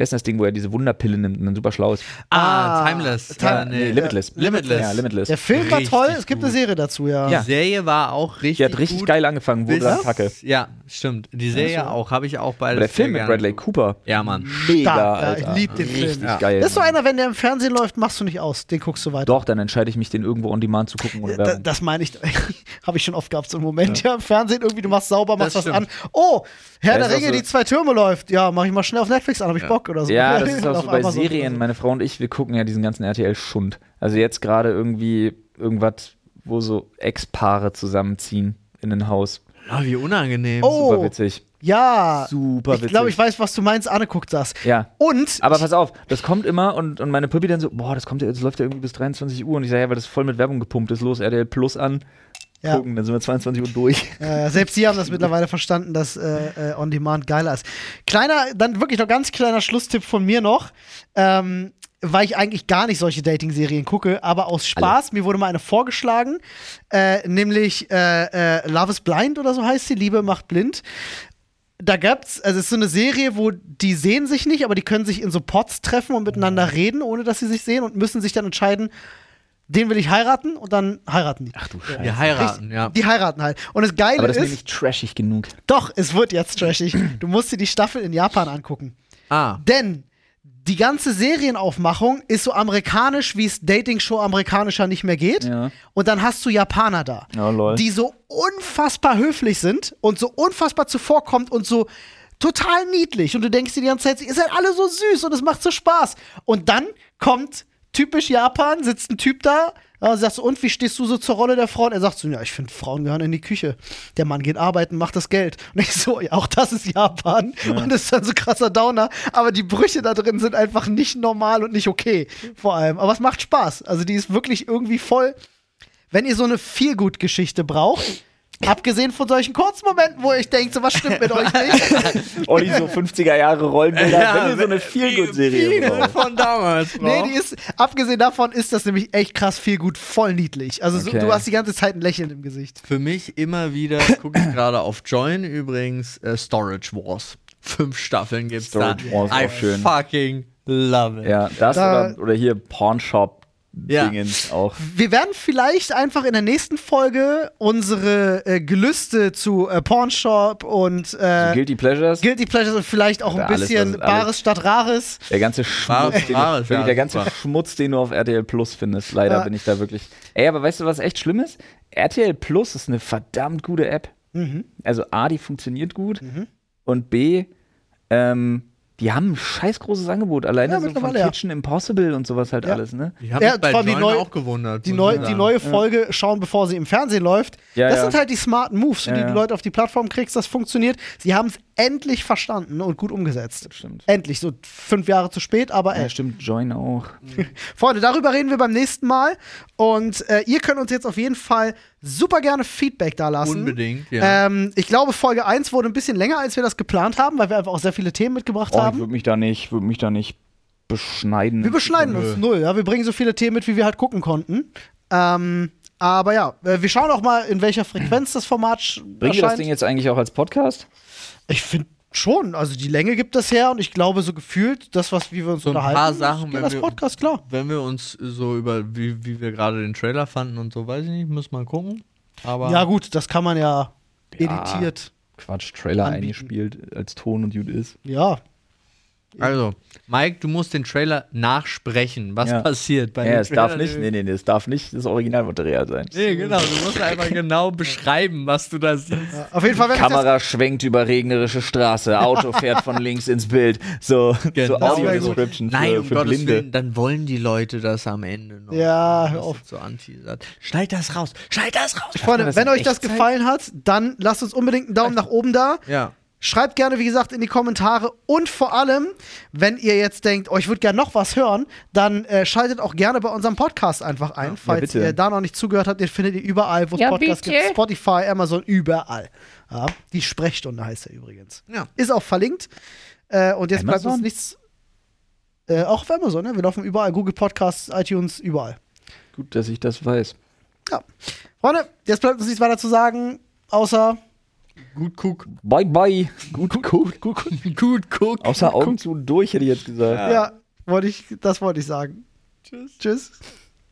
Wie heißt das Ding, wo er diese Wunderpille nimmt und dann super schlau ist? Ah, Ah, Timeless. Ti- Äh, Nee, Limitless. Limitless. Ja, Limitless. Der Film war toll, es gibt eine Serie dazu, ja. Ja. Die Serie war auch richtig Die hat richtig gut. geil angefangen, wurde dann kacke. Ja, stimmt. Die Serie auch, habe ich auch beide. Aber der Film mit Bradley Cooper, Ja, Mann. mega, Stark, ja, Alter. ich lieb den Film. Richtig Ja. geil. Das ist so einer, wenn der im Fernsehen läuft, machst du nicht aus. Den guckst du weiter. Doch, dann entscheide ich mich, den irgendwo on demand zu gucken oder Da, Werbung. das meine ich, habe ich schon oft gehabt, so einen Moment. Ja. im Fernsehen irgendwie, du machst sauber, machst Das was an. stimmt. Oh, Herr Ja, der Ringe, so. die zwei Türme läuft. Ja, mach ich mal schnell auf Netflix an, hab ich Bock. Oder so. Ja, das ist auch so bei Serien. so. Meine Frau und ich, wir gucken ja diesen ganzen RTL-Schund. Also jetzt gerade irgendwie irgendwas, wo so Ex-Paare zusammenziehen in ein Haus. Ja, wie unangenehm. Oh. Super witzig. Ja. Super Ich witzig. glaube, ich weiß, was du meinst. Anne guckt das. Ja. Und Aber pass auf, das kommt immer und, und meine Puppi dann so, boah, das kommt ja, das läuft ja irgendwie bis 23 Uhr. Und ich sage, ja, weil das voll mit Werbung gepumpt ist. Los, RTL Plus an. Ja. Gucken, dann sind wir 22 Uhr durch. Äh, selbst sie haben das mittlerweile verstanden, dass äh, äh, On Demand geiler ist. Kleiner, dann wirklich noch ganz kleiner Schlusstipp von mir noch. Ähm, weil ich eigentlich gar nicht solche Dating-Serien gucke, aber aus Spaß, mir wurde mal eine vorgeschlagen, äh, nämlich äh, Love is Blind oder so heißt sie, Liebe macht blind. Da gab's, also es ist so eine Serie, wo die sehen sich nicht, aber die können sich in so Pots treffen und miteinander reden, ohne dass sie sich sehen und müssen sich dann entscheiden, den will ich heiraten und dann heiraten die. Ach du Scheiße. Wir heiraten, ja. Die heiraten halt. Und das Geile Aber das ist ist, nicht trashig genug. doch, es wird jetzt trashig. Du musst dir die Staffel in Japan angucken. Ah. Denn die ganze Serienaufmachung ist so amerikanisch, wie es Dating-Show amerikanischer nicht mehr geht. Ja. Und dann hast du Japaner da, Oh, lol. die so unfassbar höflich sind und so unfassbar zuvorkommt und so total niedlich. Und du denkst dir die ganze Zeit, ihr seid alle so süß und es macht so Spaß. Und dann kommt typisch Japan, sitzt ein Typ da, ja, sagst du, und wie stehst du so zur Rolle der Frau? Und er sagt so, ja, ich finde, Frauen gehören in die Küche. Der Mann geht arbeiten, macht das Geld. Und ich so, ja, auch das ist Japan. Und das ist dann so krasser Downer. Aber die Brüche da drin sind einfach nicht normal und nicht okay. Vor allem. Aber es macht Spaß. Also die ist wirklich irgendwie voll. Wenn ihr so eine Feelgood-Geschichte braucht, abgesehen von solchen kurzen Momenten, wo ich denke, so was stimmt mit euch nicht. Olli, so 50er Jahre Rollenbilder, wenn ihr so eine Feelgood-Serie Viele braucht. von damals, Bro. Nee, die ist, abgesehen davon ist das nämlich echt krass viel gut, voll niedlich. Also so, Okay. du hast die ganze Zeit ein Lächeln im Gesicht. Für mich immer wieder, gucke ich gerade auf Join übrigens, äh, Storage Wars. Fünf Staffeln gibt's Storage da. Wars, I auch schön. fucking love it. Ja, das Da- oder, oder hier Pawnshop Ja. Dingens auch. Wir werden vielleicht einfach in der nächsten Folge unsere äh, Gelüste zu äh, Pornshop und äh, Guilty Pleasures. Guilty Pleasures und vielleicht auch ein Ja, alles, bisschen alles. Bares statt Rares. Der ganze Schmutz, den, Wahres, wirklich ja, der ganze super. Schmutz, den du auf RTL Plus findest. Leider Ja. bin ich da wirklich. Ey, aber weißt du, was echt schlimm ist? RTL Plus ist eine verdammt gute App. Mhm. Also A, die funktioniert gut und B, ähm, die haben ein scheiß großes Angebot. Alleine Ja, so von ja. Kitchen Impossible und sowas halt Ja. alles, ne? Ich habe Ja, mich bei die neue- auch gewundert. Die, neu, die neue Folge schauen, bevor sie im Fernsehen läuft. Ja, das ja. sind halt die smarten Moves, Ja, die ja. du Leute auf die Plattform kriegst. Das funktioniert. Sie haben es endlich verstanden und gut umgesetzt. Das stimmt. Endlich, so fünf Jahre zu spät, aber Ja, ey. stimmt, Join auch. Freunde, darüber reden wir beim nächsten Mal. Und äh, ihr könnt uns jetzt auf jeden Fall super gerne Feedback da lassen. Unbedingt, ja. Ähm, ich glaube, Folge 1 wurde ein bisschen länger, als wir das geplant haben, weil wir einfach auch sehr viele Themen mitgebracht Oh, ich haben. würde mich da nicht, würde mich da nicht beschneiden. Wir beschneiden Nö. uns null, ja. Wir bringen so viele Themen mit, wie wir halt gucken konnten. Ähm, aber ja, äh, wir schauen auch mal, in welcher Frequenz das Format sch- Bringen wir das erscheint. Ding jetzt eigentlich auch als Podcast? Ich finde schon, also die Länge gibt das her und ich glaube so gefühlt, das, was wie wir uns So ein unterhalten, paar Sachen, wenn das wir- Podcast klar. Wenn wir uns so über, wie, wie wir gerade den Trailer fanden und so, weiß ich nicht, muss man gucken. Aber Ja gut, das kann man ja, Ja. editiert. Quatsch, Trailer Anbieten. eingespielt als Ton und gut ist. Ja, Also, Mike, du musst den Trailer nachsprechen. Was Ja. passiert bei Ja, dem es darf Trailer? nicht, nee, nee, nee, es darf nicht das Originalmaterial sein. Nee, genau. Du musst einfach genau beschreiben, was du da siehst. auf jeden Fall, wenn ich das Kamera schwenkt über regnerische Straße, Auto fährt von links ins Bild. So, Genau. so Das wär Audio-Description für, Nein, um für Gottes Blinde. Willen, dann wollen die Leute das am Ende noch. Ja, hör Das auf. ist So anteasert. Schneid das raus. Schneid das raus. Freunde, das wenn in euch das gefallen hat, dann lasst uns unbedingt einen Daumen nach oben da. Ja. Schreibt gerne, wie gesagt, in die Kommentare. Und vor allem, wenn ihr jetzt denkt, oh, ich würde gerne noch was hören, dann äh, schaltet auch gerne bei unserem Podcast einfach ein. Falls bitte. ihr da noch nicht zugehört habt, den findet ihr überall, wo es Ja, Podcasts gibt. Spotify, Amazon, überall. Ja, die Sprechstunde heißt er übrigens. Ja. Ist auch verlinkt. Äh, und jetzt bleibt uns Amazon? nichts. Äh, auch auf Amazon, ne? Wir laufen überall. Google Podcasts, iTunes, überall. Gut, dass ich das weiß. Ja. Freunde, jetzt bleibt uns nichts weiter zu sagen, außer. Gut guck. Bye, bye. Gut, gut, gut. Gut guck. Außer Augen zu und durch, hätte ich jetzt gesagt. Ja, wollte ich, das wollte ich sagen. Tschüss. Tschüss.